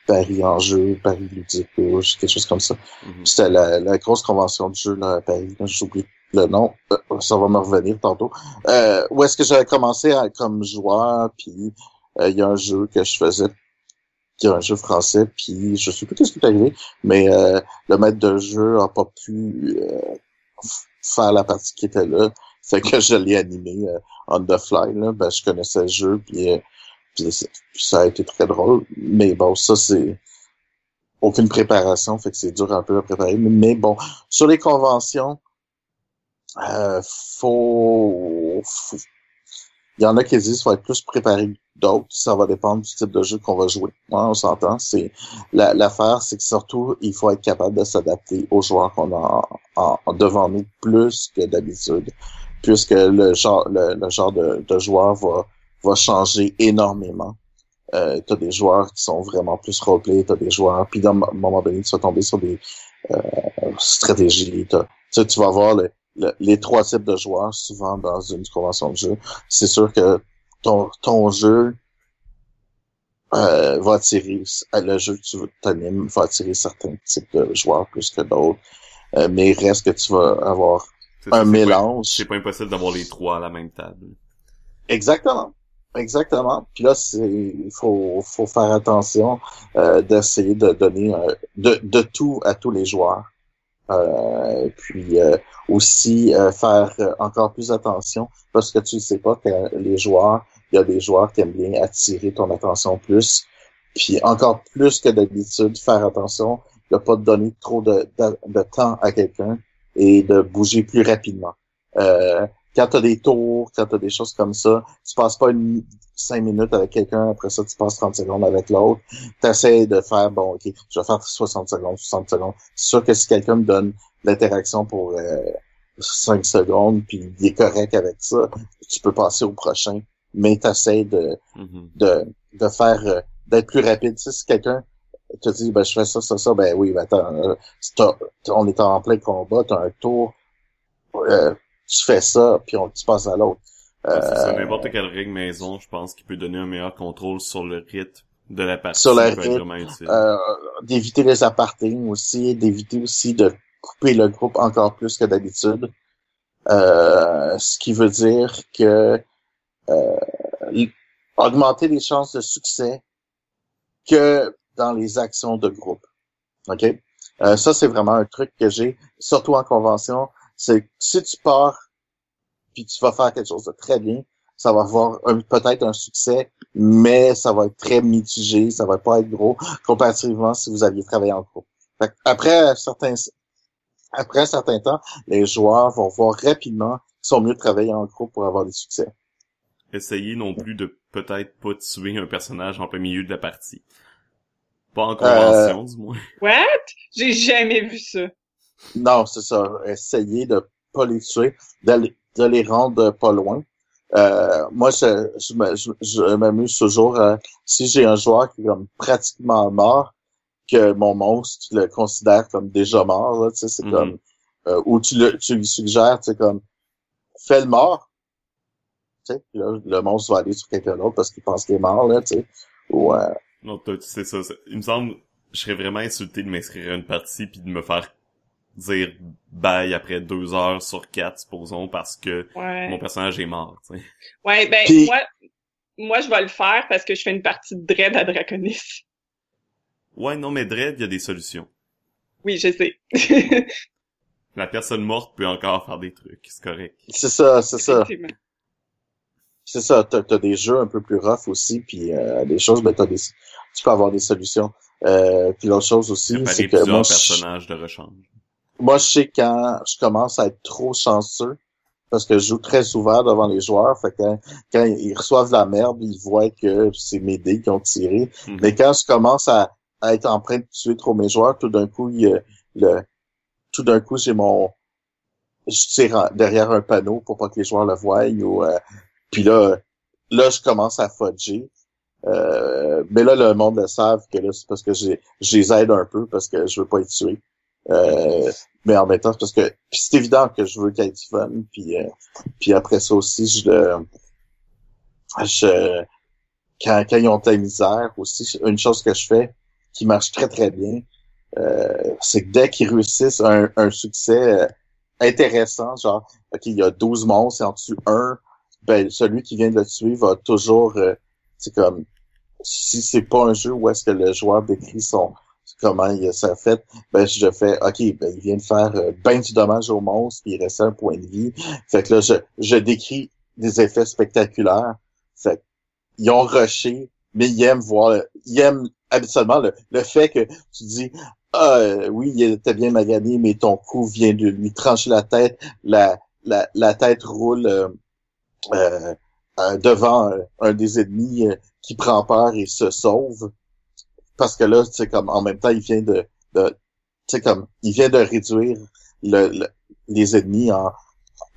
Paris en jeu, Paris ludique, ou quelque chose comme ça. Mhm. C'était la, la grosse convention de jeu là, à Paris. J'oublie le nom. Ça va me revenir tantôt. Euh, où est-ce que j'avais commencé à- comme joueur, puis euh, il y a un jeu que je faisais, qui est un jeu français, puis je sais plus ce qui est arrivé, mais euh, le maître de jeu a pas pu euh, faire la partie qui était là. Fait que je l'ai animé euh, on the fly. Là. Ben, je connaissais le jeu, puis, euh, puis ça a été très drôle. Mais bon, ça c'est aucune préparation, fait que c'est dur un peu à préparer. Mais bon, sur les conventions, euh, faut, faut- il y en a qui disent qu'il faut être plus préparé que d'autres. Ça va dépendre du type de jeu qu'on va jouer. On s'entend. C'est la- l'affaire, c'est que surtout il faut être capable de s'adapter aux joueurs qu'on a en, en- devant nous plus que d'habitude, puisque le genre le, le genre de, de joueur va va changer énormément. Euh, t'as des joueurs qui sont vraiment plus roleplay, t'as des joueurs, puis à un moment donné, tu vas tomber sur des euh, stratégies. Tu tu vas avoir le- le- les trois types de joueurs souvent dans une convention de jeu. C'est sûr que ton, ton jeu euh, va attirer, le jeu que tu t'animes va attirer certains types de joueurs plus que d'autres. Euh, mais il reste que tu vas avoir un mélange. C'est pas impossible d'avoir les trois à la même table. Exactement. Exactement. Puis là, c'est il faut, faut faire attention euh, d'essayer de donner euh, de, de tout à tous les joueurs. Euh, puis euh, aussi euh, faire encore plus attention parce que tu ne sais pas que les joueurs, il y a des joueurs qui aiment bien attirer ton attention plus. Puis encore plus que d'habitude, faire attention de pas donner trop de temps à quelqu'un et de bouger plus rapidement. Quand t'as des tours, quand t'as des choses comme ça, tu passes pas une cinq minutes avec quelqu'un, après ça tu passes 30 secondes avec l'autre. T'essaies de faire, bon, ok, je vais faire 60 secondes, 60 secondes. C'est sûr que si quelqu'un me donne l'interaction pour euh, 5 secondes, puis il est correct avec ça, tu peux passer au prochain. Mais t'essaies de, Mhm. de, de faire, euh, d'être plus rapide. Tu sais, si quelqu'un te dit, ben, je fais ça, ça, ça, ben oui, ben, attends, euh, on est en plein combat, t'as un tour, euh, tu fais ça, puis on, tu passes à l'autre. Ouais, c'est ça, Euh, n'importe quelle règle maison, je pense qu'il peut donner un meilleur contrôle sur le rythme de la partie. Sur le rythme, euh, d'éviter les apartés aussi, d'éviter aussi de couper le groupe encore plus que d'habitude. Euh, ce qui veut dire que euh, augmenter les chances de succès que dans les actions de groupe. OK? Euh, ça, c'est vraiment un truc que j'ai, surtout en convention. C'est que si tu pars puis tu vas faire quelque chose de très bien, ça va avoir un- peut-être un succès, mais ça va être très mitigé, ça va pas être gros, comparativement si vous aviez travaillé en groupe. Fait que après certains après un certain temps, les joueurs vont voir rapidement qu'ils sont mieux de travailler en groupe pour avoir des succès. Essayez non plus de peut-être pas tuer un personnage en plein milieu de la partie. Pas en Euh, convention, du moins. What? J'ai jamais vu ça. Non, c'est ça. Essayer de pas les tuer, d'aller- de les rendre pas loin. Euh, moi, je, je, je, je m'amuse toujours. euh, si j'ai un joueur qui est comme pratiquement mort, que mon monstre le considère comme déjà mort, là, tu sais, c'est Mhm. comme euh, ou tu le tu lui suggères, tu sais, comme fais le mort. Tu sais, là, le monstre va aller sur quelqu'un d'autre parce qu'il pense qu'il est mort, là, tu sais. Ou euh, Non, toi, tu sais ça. c'est- Il me semble, je serais vraiment insulté de m'inscrire à une partie puis de me faire dire bye après deux heures sur quatre, supposons, parce que Ouais. mon personnage est mort, tu sais. Ouais, ben, Puis- moi, moi, je vais le faire parce que je fais une partie de Dread à Draconis. Ouais, non, mais Dread, il y a des solutions. Oui, je sais. La personne morte peut encore faire des trucs, c'est correct. c'est ça, c'est ça. C'est ça, t'as as des jeux un peu plus rough aussi, puis euh, des choses, ben t'as des, tu peux avoir des solutions. Euh, puis l'autre chose aussi, c'est que plusieurs moi je, personnages de rechange. Moi, je sais quand je commence à être trop chanceux, parce que je joue très ouvert devant les joueurs, fait que quand, ils reçoivent la merde, ils voient que c'est mes dés qui ont tiré. Mhm. Mais quand je commence à, à être en train de tuer trop mes joueurs, tout d'un coup, il, le, tout d'un coup, j'ai mon, je tire derrière un panneau pour pas que les joueurs le voient, ou, euh, puis là, là, je commence à fudger. Euh, mais là, le monde le savent que là, c'est parce que j'ai, les aide un peu parce que je veux pas être tué. Euh, mais en même temps, parce que c'est évident que je veux du fun. Puis, euh, puis après ça aussi, je le... Je, quand, quand ils ont de la misère aussi, une chose que je fais qui marche très très bien, euh, c'est que dès qu'ils réussissent un, un succès euh, intéressant, genre, OK, il y a 12 monstres et en dessus un, ben celui qui vient de le tuer va toujours c'est comme si c'est pas un jeu où est-ce que le joueur décrit son comment il s'est fait, ben je fais OK, ben il vient de faire euh, ben du dommage au monstre, puis il reste un point de vie. Fait que là, je, je décris des effets spectaculaires. Fait ils ont rushé, mais ils aiment voir, ils aiment habituellement le, le fait que tu dis ah oui, il était bien magané, mais ton coup vient de lui trancher la tête, la, la, la tête roule euh, euh, euh devant un des ennemis qui prend peur et se sauve parce que là, c'est comme en même temps, il vient de, de tu comme il vient de réduire le, les ennemis en,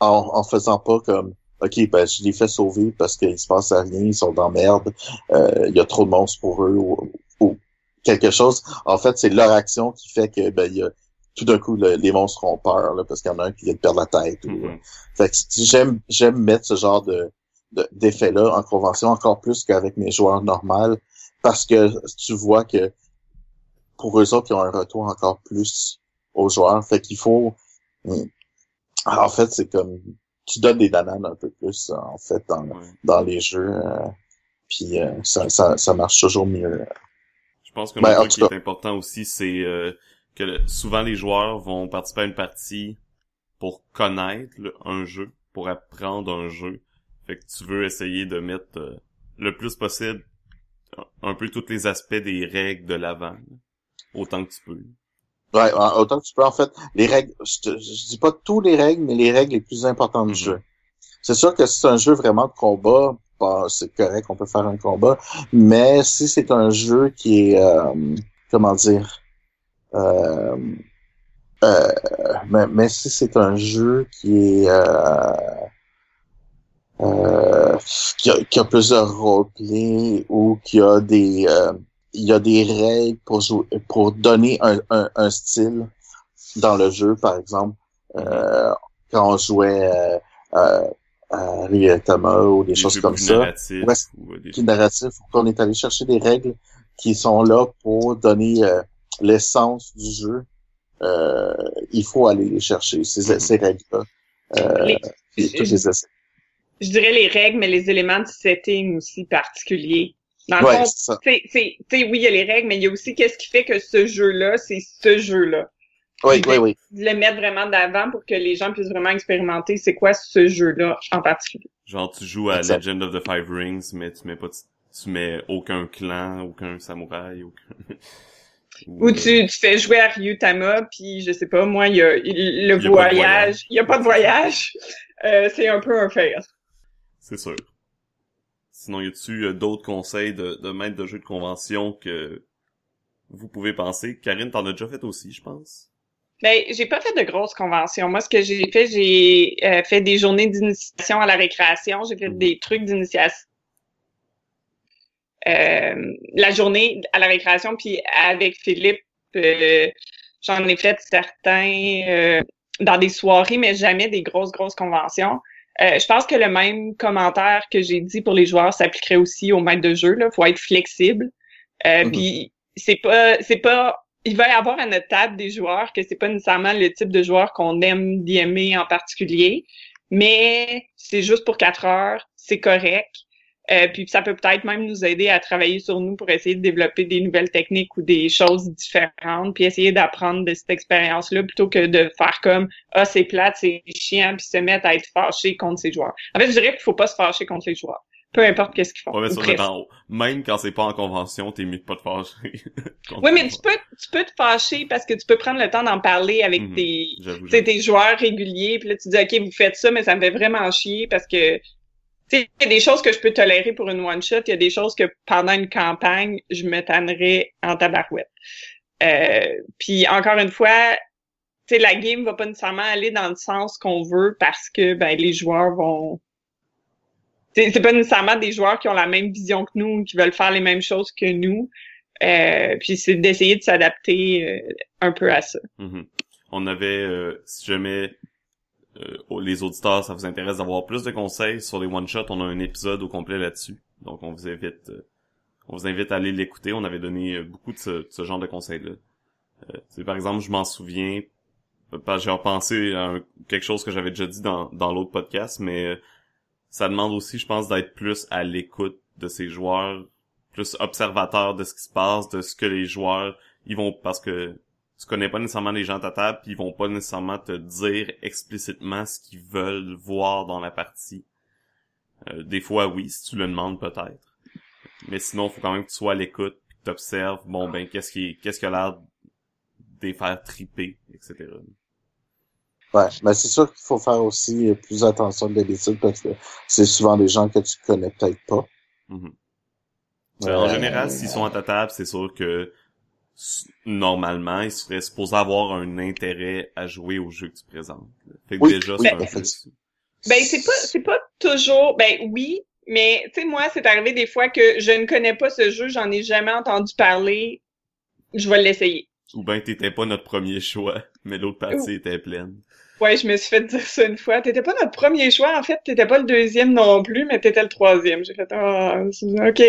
en, en faisant pas comme OK, ben je les fais sauver parce qu'il se passe rien, ils sont dans merde, euh, il y a trop de monstres pour eux ou, quelque chose. En fait, c'est leur action qui fait que ben il y a tout d'un coup les monstres ont peur là, parce qu'il y en a un qui vient de perdre la tête. Fait que j'aime j'aime mettre ce genre de d'effet là en convention encore plus qu'avec mes joueurs normaux parce que tu vois que pour eux autres, ils ont un retour encore plus aux joueurs. Fait qu'il faut... Hmm, en fait, c'est comme... Tu donnes des bananes un peu plus, en fait, dans, dans les jeux. Euh, puis euh, ça, ça, ça marche toujours mieux. Je pense que ben, truc qui est important aussi, c'est euh, que souvent les joueurs vont participer à une partie pour connaître un jeu, pour apprendre un jeu. Fait que tu veux essayer de mettre le plus possible un peu tous les aspects des règles de l'avant. Autant que tu peux. Ouais, autant que tu peux. En fait, les règles, je, je dis pas tous les règles, mais les règles les plus importantes du mhm. jeu. C'est sûr que si c'est un jeu vraiment de combat, bah, c'est correct, on peut faire un combat. Mais si c'est un jeu qui est, euh, comment dire, euh, euh, mais, mais, si c'est un jeu qui est euh, qui, a, qui, a, plusieurs roleplays ou qui a des euh, il y a des règles pour jouer pour donner un, un, un style dans le jeu par exemple. Euh, quand on jouait euh, euh à Thomas ou des, choses comme ça narratifs, ouais, des... narratif on est allé chercher des règles qui sont là pour donner l'essence du jeu il faut aller les chercher ces, mm-hmm. ces règles là et tous les essais je dirais les règles, mais les éléments de setting aussi particuliers. Dans le fond, c'est, c'est, oui, il y a les règles, mais il y a aussi qu'est-ce qui fait que ce jeu-là, c'est ce jeu-là. Oui, oui, oui. De le mettre vraiment d'avant pour que les gens puissent vraiment expérimenter c'est quoi ce jeu-là en particulier. Genre, tu joues à Legend of the Five Rings, mais tu mets pas, tu mets aucun clan, aucun samouraï, aucun... Ou tu, tu fais jouer à Ryutama, puis je sais pas, moi, il y a le voyage. Il y a pas de voyage. Euh, c'est un peu un fail. C'est sûr. Sinon, y a-tu euh, d'autres conseils de, de maître de jeu de convention que vous pouvez penser? Karine, t'en as déjà fait aussi, je pense. Ben, j'ai pas fait de grosses conventions. Moi, ce que j'ai fait, j'ai euh, fait des journées d'initiation à la récréation. J'ai fait mhm. des trucs d'initiation. Euh, la journée à la récréation, puis avec Philippe, j'en ai fait certains dans des soirées, mais jamais des grosses, grosses conventions. Euh, je pense que le même commentaire que j'ai dit pour les joueurs s'appliquerait aussi aux maîtres de jeu. Il faut être flexible. Euh, mhm. Puis c'est pas, c'est pas, il va y avoir à notre table des joueurs que c'est pas nécessairement le type de joueur qu'on aime d'aimer en particulier, mais c'est juste pour quatre heures, c'est correct. Euh, puis ça peut peut-être même nous aider à travailler sur nous pour essayer de développer des nouvelles techniques ou des choses différentes, puis essayer d'apprendre de cette expérience-là plutôt que de faire comme ah c'est plate, c'est chiant, puis se mettre à être fâché contre ses joueurs. En fait, je dirais qu'il faut pas se fâcher contre les joueurs. Peu importe qu'est-ce qu'ils font. Ouais, mais même quand c'est pas en convention, t'es mieux de pas te fâcher. oui, mais tu peux, tu peux te fâcher parce que tu peux prendre le temps d'en parler avec mhm. tes, tes joueurs réguliers. Puis là, tu dis, OK, vous faites ça, mais ça me fait vraiment chier parce que il y a des choses que je peux tolérer pour une one-shot, il y a des choses que pendant une campagne, je me tannerais en tabarouette. Euh, puis encore une fois, tu la game va pas nécessairement aller dans le sens qu'on veut parce que ben les joueurs vont c'est pas nécessairement des joueurs qui ont la même vision que nous, qui veulent faire les mêmes choses que nous. Euh, puis c'est d'essayer de s'adapter euh, un peu à ça. Mhm. On avait, euh, si jamais euh, les auditeurs, ça vous intéresse d'avoir plus de conseils sur les one-shots, on a un épisode au complet là-dessus. Donc on vous invite euh, on vous invite à aller l'écouter. On avait donné euh, beaucoup de ce, genre de conseils-là. Euh, par exemple, je m'en souviens, j'ai repensé à quelque chose que j'avais déjà dit dans, dans l'autre podcast, mais ça demande aussi, je pense, d'être plus à l'écoute de ces joueurs, plus observateur de ce qui se passe, de ce que les joueurs, ils vont, parce que tu connais pas nécessairement les gens à ta table, puis ils vont pas nécessairement te dire explicitement ce qu'ils veulent voir dans la partie. Euh, des fois, oui, si tu le demandes peut-être. Mais sinon, faut quand même que tu sois à l'écoute, puis que t'observes, bon ben, qu'est-ce qui, qu'est-ce qui a l'air de les faire triper, etc. Ouais, mais c'est sûr qu'il faut faire aussi plus attention de l'habitude parce que c'est souvent des gens que tu connais peut-être pas. Mhm. En Euh, général, s'ils sont à ta table, c'est sûr que normalement, ils seraient supposés avoir un intérêt à jouer au jeu que tu présentes. Fait que Oui, déjà, oui, c'est un plus. Ben c'est pas c'est pas toujours ben oui, mais tu sais moi c'est arrivé des fois que je ne connais pas ce jeu, j'en ai jamais entendu parler, je vais l'essayer. Ou ben t'étais pas notre premier choix, mais l'autre partie était pleine. Ouais, je me suis fait dire ça une fois. T'étais pas notre premier choix, en fait, t'étais pas le deuxième non plus, mais t'étais le troisième. J'ai fait ah c'est- ok.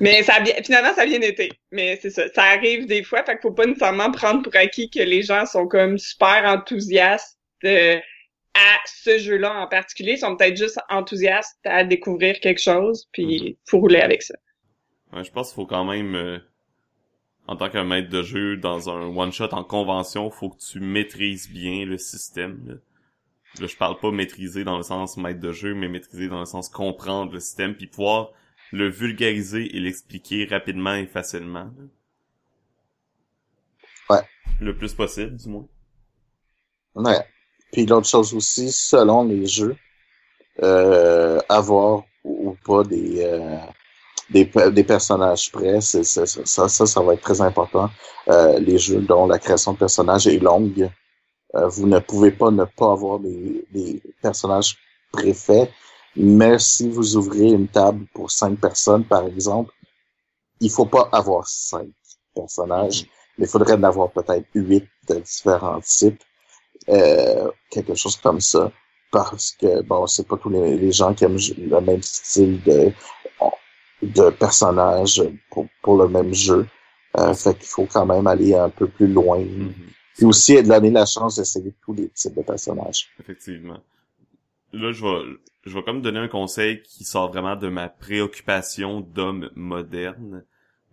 Mais ça a bien, finalement ça a bien été. Mais c'est ça, ça arrive des fois, fait qu'il faut pas nécessairement prendre pour acquis que les gens sont comme super enthousiastes euh, à ce jeu-là en particulier. Ils sont peut-être juste enthousiastes à découvrir quelque chose, puis faut rouler avec ça. Ouais, je pense qu'il faut quand même, euh, en tant qu'un maître de jeu dans un one-shot en convention, faut que tu maîtrises bien le système. Là. Là, je parle pas maîtriser dans le sens maître de jeu, mais maîtriser dans le sens comprendre le système, puis pouvoir le vulgariser et l'expliquer rapidement et facilement. Ouais. Le plus possible, du moins. Ouais. Puis l'autre chose aussi, selon les jeux, euh, avoir ou pas des, euh, des, des personnages prêts, ça, ça, ça va être très important. Euh, les jeux dont la création de personnages est longue, euh, vous ne pouvez pas ne pas avoir des, des personnages préfaits, mais si vous ouvrez une table pour cinq personnes, par exemple, il faut pas avoir cinq personnages, mais il faudrait en avoir peut-être huit de différents types euh, quelque chose comme ça parce que bon c'est pas tous les, les gens qui aiment le même style de de personnage pour, pour le même jeu euh, fait qu'il faut quand même aller un peu plus loin Mhm. puis aussi donner la chance d'essayer tous les types de personnages Effectivement. Là, je vais, je vais comme donner un conseil qui sort vraiment de ma préoccupation d'homme moderne.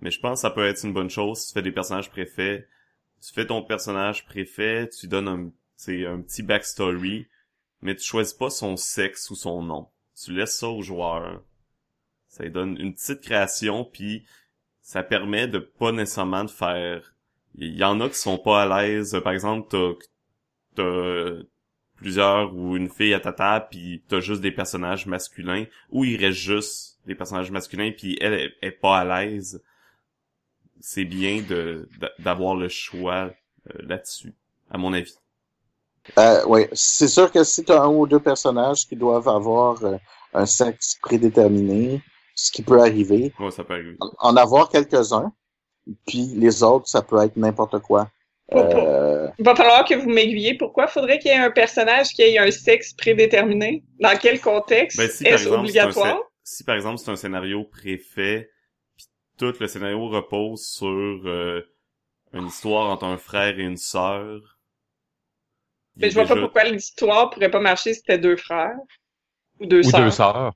Mais je pense que ça peut être une bonne chose si tu fais des personnages préfets. Tu fais ton personnage préfet, tu donnes un, un petit backstory, mais tu choisis pas son sexe ou son nom. Tu laisses ça au joueur. Ça donne une petite création, puis ça permet de pas nécessairement de faire... Il y en a qui sont pas à l'aise. Par exemple, t'as plusieurs ou une fille à ta table puis t'as juste des personnages masculins ou il reste juste des personnages masculins puis elle est, est pas à l'aise c'est bien de d'a- d'avoir le choix euh, là-dessus à mon avis. Euh, oui c'est sûr que si tu as un ou deux personnages qui doivent avoir euh, un sexe prédéterminé ce qui peut arriver ouais ça peut arriver. en- en avoir quelques-uns puis les autres ça peut être n'importe quoi. Euh, Il va falloir que vous m'aiguillez. Pourquoi? Faudrait qu'il y ait un personnage qui ait un sexe prédéterminé? Dans quel contexte? Ben, si, Est-ce exemple, c'est un obligatoire? si par exemple c'est un scénario préfet puis tout le scénario repose sur euh, une histoire entre un frère et une sœur Mais est je vois pas pourquoi l'histoire pourrait pas marcher si c'était deux frères. Ou deux Ou sœurs. deux sœurs.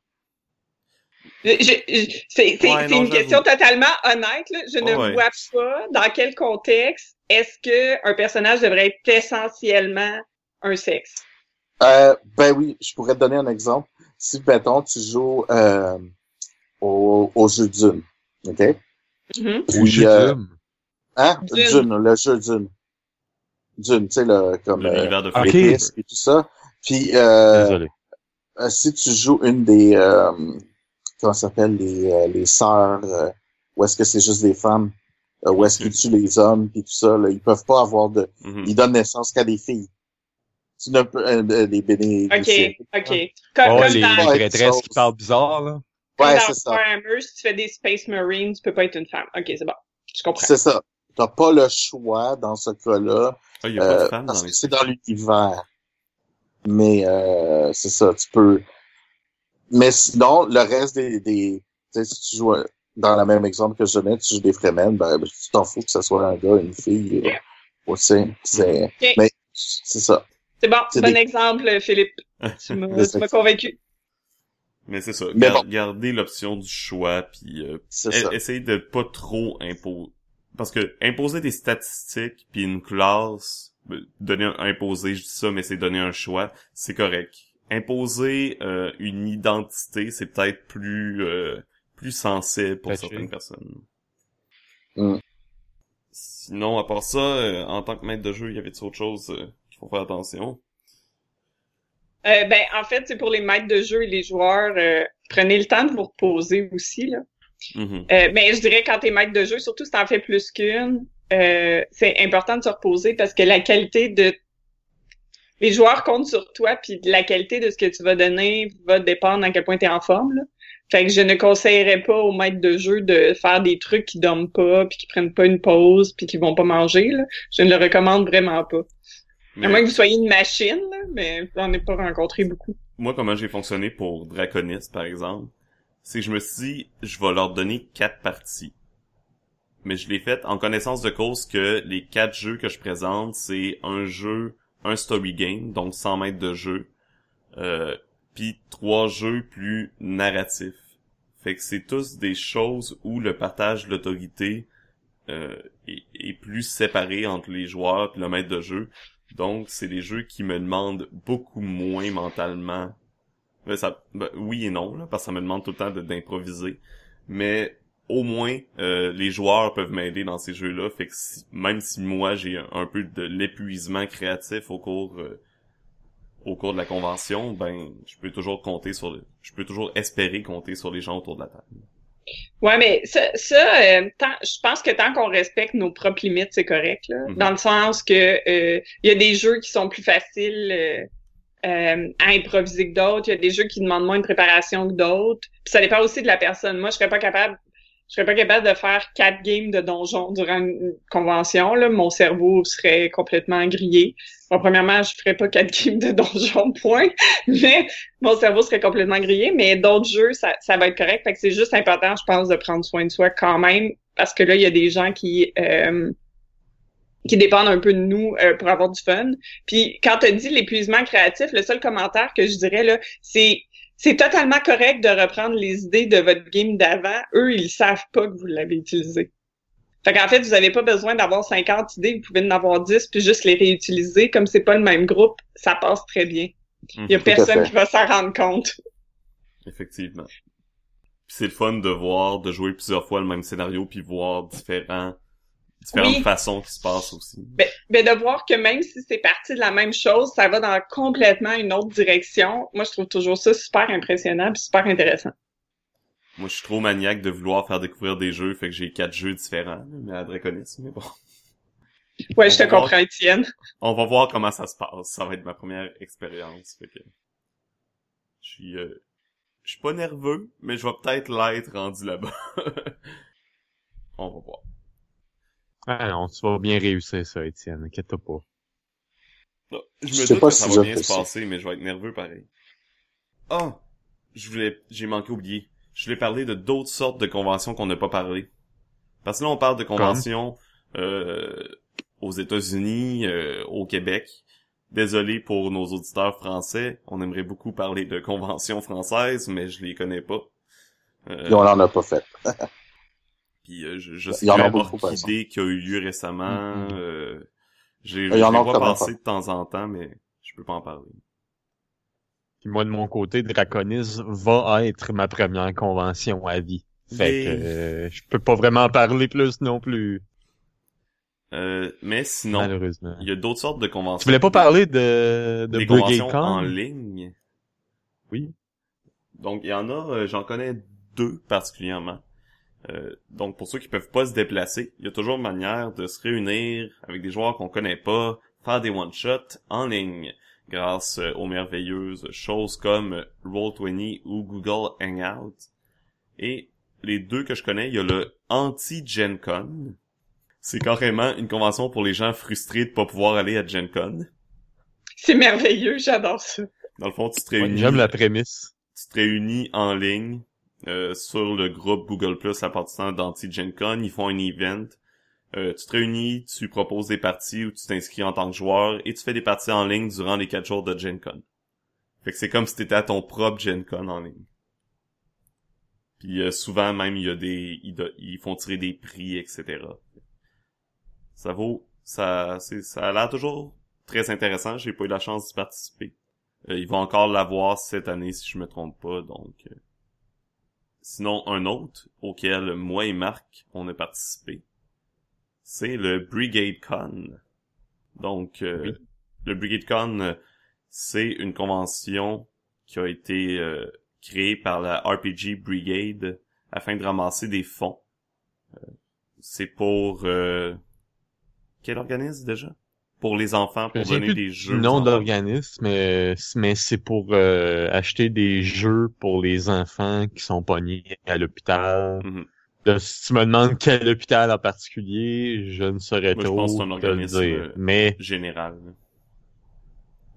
Je- je- je- c'est Ouais, une question totalement honnête. Là. Je ne Ouais. vois pas dans quel contexte est-ce que un personnage devrait être essentiellement un sexe. Euh, ben oui, je pourrais te donner un exemple. Si, mettons, tu joues euh, au, au jeu Dune, OK? Mhm. Ou Puis, euh, Dune. hein? Dune. Dune, le jeu Dune. Dune, tu sais, le, comme euh, l'univers de ok. Frank les Cooper. pistes et tout ça. Puis, euh, Désolé. euh, si tu joues une des, euh, comment ça s'appelle, les, euh, les sœurs, euh, ou est-ce que c'est juste des femmes, euh, ou est-ce qu'ils tuent les hommes, puis tout ça, là, ils peuvent pas avoir de, Mhm. ils donnent naissance qu'à des filles. Tu n'as pas, euh, des béné, OK, des- OK. Comme, Oh, comme les, dans- les qui parlent bizarre, là. Ouais, dans c'est ça. Si tu fais des Space Marines, tu peux pas être une femme. Ok, c'est bon. Je comprends. C'est ça. T'as pas le choix dans ce cas-là, Ah, il y a pas euh, de femmes parce dans les que c'est dans l'univers. Mais euh, c'est ça, tu peux. Mais sinon, le reste des, des tu sais, si tu joues dans le même exemple que je donnais, tu joues des Fremen, ben ben, tu t'en fous que ce soit un gars, une fille. Euh, aussi, c'est. Mais c'est ça. C'est bon, C'est bon des- exemple, Philippe. Tu m'as tu m'as convaincu. Mais c'est ça. Mais gar- bon. Garder l'option du choix, puis euh, C'est e- ça. essayer de pas trop imposer. Parce que imposer des statistiques puis une classe, ben, donner un, imposer, je dis ça, mais c'est donner un choix, c'est correct. Imposer euh, une identité, c'est peut-être plus euh, plus sensible pour certaines personnes. Mm. Sinon, à part ça, euh, en tant que maître de jeu, il y avait autre chose euh, qu'il faut faire attention? Euh, ben, en fait, c'est pour les maîtres de jeu et les joueurs, euh, prenez le temps de vous reposer aussi, là. Mhm. Euh, mais je dirais quand t'es maître de jeu, surtout si t'en fais plus qu'une, euh, c'est important de se reposer parce que la qualité de les joueurs comptent sur toi, puis la qualité de ce que tu vas donner va dépendre à quel point t'es en forme. Là. Fait que je ne conseillerais pas aux maîtres de jeu de faire des trucs qui dorment pas, puis qui prennent pas une pause, puis qui vont pas manger. Là. Je ne le recommande vraiment pas. Mais- À moins que vous soyez une machine, là, mais j'en ai pas rencontré beaucoup. moi, comment j'ai fonctionné pour Draconis, par exemple, c'est que je me suis dit, je vais leur donner quatre parties. Mais je l'ai fait en connaissance de cause que les quatre jeux que je présente, c'est un jeu, un story game, donc 100 mètres de jeu, euh, puis trois jeux plus narratifs. Fait que c'est tous des choses où le partage de l'autorité euh, est, plus séparé entre les joueurs et le maître de jeu. Donc, c'est des jeux qui me demandent beaucoup moins mentalement. Ça, ben, oui et non, là, parce que ça me demande tout le temps d'improviser. Mais au moins, euh, les joueurs peuvent m'aider dans ces jeux-là. Fait que si- même si moi, j'ai un, un peu de l'épuisement créatif au cours euh, au cours de la convention, ben, je peux toujours compter sur le, je peux toujours espérer compter sur les gens autour de la table. Ouais, mais ça, ça euh, tant- je pense que tant qu'on respecte nos propres limites, c'est correct. Là, Mhm. Dans le sens que euh, il y a des jeux qui sont plus faciles euh, euh, à improviser que d'autres. Il y a des jeux qui demandent moins de préparation que d'autres. Puis ça dépend aussi de la personne. Moi, je serais pas capable. Je serais pas capable de faire quatre games de donjon durant une convention. Là. Mon cerveau serait complètement grillé. Bon, premièrement, je ferais pas quatre games de donjon, point. Mais mon cerveau serait complètement grillé, mais d'autres jeux, ça, ça va être correct. Fait que c'est juste important, je pense, de prendre soin de soi quand même, parce que là, il y a des gens qui euh, qui dépendent un peu de nous euh, pour avoir du fun. Puis quand tu dit l'épuisement créatif, le seul commentaire que je dirais là, c'est c'est totalement correct de reprendre les idées de votre game d'avant. Eux, ils savent pas que vous l'avez utilisé. Fait qu'en fait, vous avez pas besoin d'avoir 50 idées, vous pouvez en avoir 10 puis juste les réutiliser. Comme c'est pas le même groupe, ça passe très bien. Il y a. Tout personne qui va s'en rendre compte. Effectivement. Puis c'est le fun de voir, de jouer plusieurs fois le même scénario, puis voir différents, différentes Oui. façons qui se passent aussi. Ben, ben de voir que même si c'est parti de la même chose, ça va dans complètement une autre direction. Moi, je trouve toujours ça super impressionnant puis super intéressant. Moi, je suis trop maniaque de vouloir faire découvrir des jeux, fait que j'ai quatre jeux différents, mais à Draconis, mais bon. Ouais, On je te voir. comprends, Étienne. On va voir comment ça se passe. Ça va être ma première expérience, fait que... Je suis, euh... Je suis pas nerveux, mais je vais peut-être l'être rendu là-bas. On va voir. Ah non, tu vas bien réussir ça, Étienne. Inquiète-toi pas. Non, je me Je sais doute pas que si ça va bien se passer, mais je vais être nerveux pareil. Ah! Je voulais, j'ai manqué oublier. Je voulais parler de d'autres sortes de conventions qu'on n'a pas parlé. Parce que là, on parle de conventions, euh, aux États-Unis, euh, au Québec. Désolé pour nos auditeurs français. On aimerait beaucoup parler de conventions françaises, mais je les connais pas. Euh, Et on en a pas fait. puis euh, je, je sais Il y a par Orchidée qui a eu lieu récemment, Mhm. euh, j'ai, pas. de temps en temps, mais je peux pas en parler. Puis moi, de mon côté, Draconis va être ma première convention à vie. Fait que euh, je peux pas vraiment en parler plus non plus, Euh, mais sinon, malheureusement. il y a d'autres sortes de conventions. Tu voulais pas parler de, de des conventions Con? en ligne? Oui. Donc, il y en a, euh, j'en connais deux particulièrement. Euh, donc, pour ceux qui peuvent pas se déplacer, il y a toujours une manière de se réunir avec des joueurs qu'on connaît pas, faire des one-shots en ligne, grâce euh, aux merveilleuses choses comme Roll20 ou Google Hangout. Et les deux que je connais, il y a le Anti-Gen Con. C'est carrément une convention pour les gens frustrés de pas pouvoir aller à Gen Con. C'est merveilleux, j'adore ça. Dans le fond, tu te Ouais, réunis, J'aime la prémisse. tu te réunis en ligne euh, sur le groupe Google Plus à partir d'Anti-Gen Con. Ils font un event. Euh, tu te réunis, tu proposes des parties ou tu t'inscris en tant que joueur et tu fais des parties en ligne durant les quatre jours de Gen Con. Fait que c'est comme si t'étais à ton propre Gen Con en ligne. Puis euh, souvent même il y a des ils font tirer des prix etc. Ça vaut ça c'est ça a l'air toujours très intéressant. J'ai pas eu la chance d'y participer. Euh, ils vont encore l'avoir cette année si je me trompe pas donc. euh. Sinon un autre auquel moi et Marc on a participé, c'est le Brigade Con. Donc euh, Oui. le Brigade Con euh, c'est une convention qui a été euh, créée par la RPG Brigade afin de ramasser des fonds. Euh, c'est pour euh, quel organisme déjà? Pour les enfants, pour donner plus des jeux. enfants. d'organisme, mais, mais c'est pour euh, acheter des jeux pour les enfants qui sont pognés à l'hôpital. Mhm. Si tu me demandes quel hôpital en particulier, je ne saurais Moi, je trop pense un te organisme, dire. euh, Mais, Général.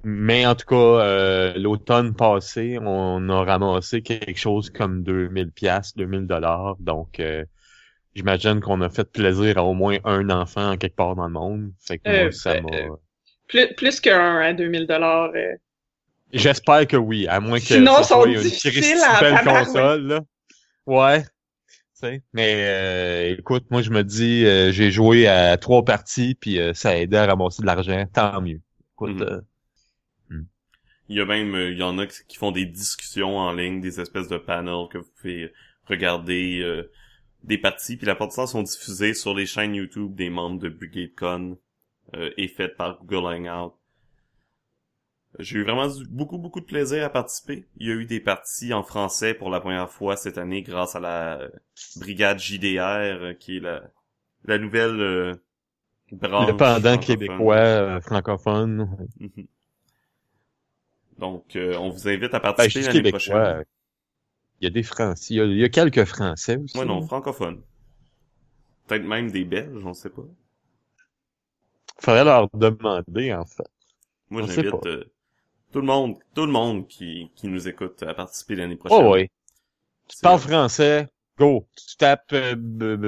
mais en tout cas, euh, l'automne passé, on a ramassé quelque chose comme 2000 pièces, 2000 dollars. Donc, euh, j'imagine qu'on a fait plaisir à au moins un enfant en quelque part dans le monde. Fait que Euh, moi, ça euh, m'a... euh, Plus, plus qu'un à 2000 dollars. euh. J'espère que oui, à moins que Sinon, sont soit une difficiles en belle console, là. Ouais. Tu sais, Mais euh, écoute, moi je me dis, euh, j'ai joué à trois parties, puis euh, ça a aidé à ramasser de l'argent, tant mieux. Écoute, Mhm. euh, Il y a même, euh, il y en a qui qui font des discussions en ligne, des espèces de panels que vous pouvez regarder euh, des parties, puis la temps sont diffusées sur les chaînes YouTube des membres de Brigade Con euh, et faites par Google Hangout. J'ai eu vraiment du- beaucoup, beaucoup de plaisir à participer. Il y a eu des parties en français pour la première fois cette année grâce à la euh, brigade JDR, euh, qui est la, la nouvelle euh, branche. le pendant québécois, euh, francophone. Mhm. Donc, euh, on vous invite à Ben, participer l'année prochaine. Il y a des Français, il y a, il y a quelques Français aussi. Ouais, non, francophone. Peut-être même des Belges, on sait pas. Faudrait leur demander, en fait. Moi, j'invite euh, tout le monde, tout le monde qui, qui nous écoute à participer l'année prochaine. Oh ouais. Tu parles français, go. Tu tapes euh,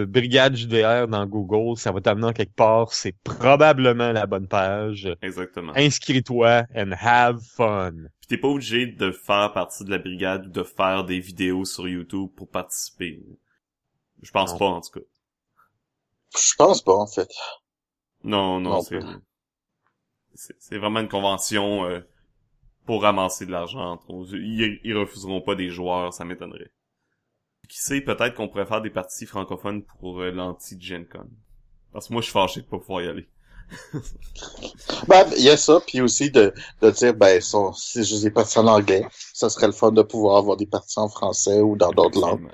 Brigade JDR dans Google, ça va t'amener en quelque part. C'est probablement la bonne page. Exactement. Inscris-toi and have fun. Puis t'es pas obligé de faire partie de la brigade ou de faire des vidéos sur YouTube pour participer. Je pense Non. pas, en tout cas. Je pense pas, en fait. Non, non, Non c'est... C'est vraiment une convention euh, pour ramasser de l'argent. Ils, ils refuseront pas des joueurs, ça m'étonnerait. Qui sait, peut-être qu'on pourrait faire des parties francophones pour euh, l'anti-Gen Con. Parce que moi, je suis fâché de pas pouvoir y aller. Ben, il y a ça, puis aussi de, de dire, ben, son- si je les parties en anglais, ça serait le fun de pouvoir avoir des parties en français ou dans d'autres langues.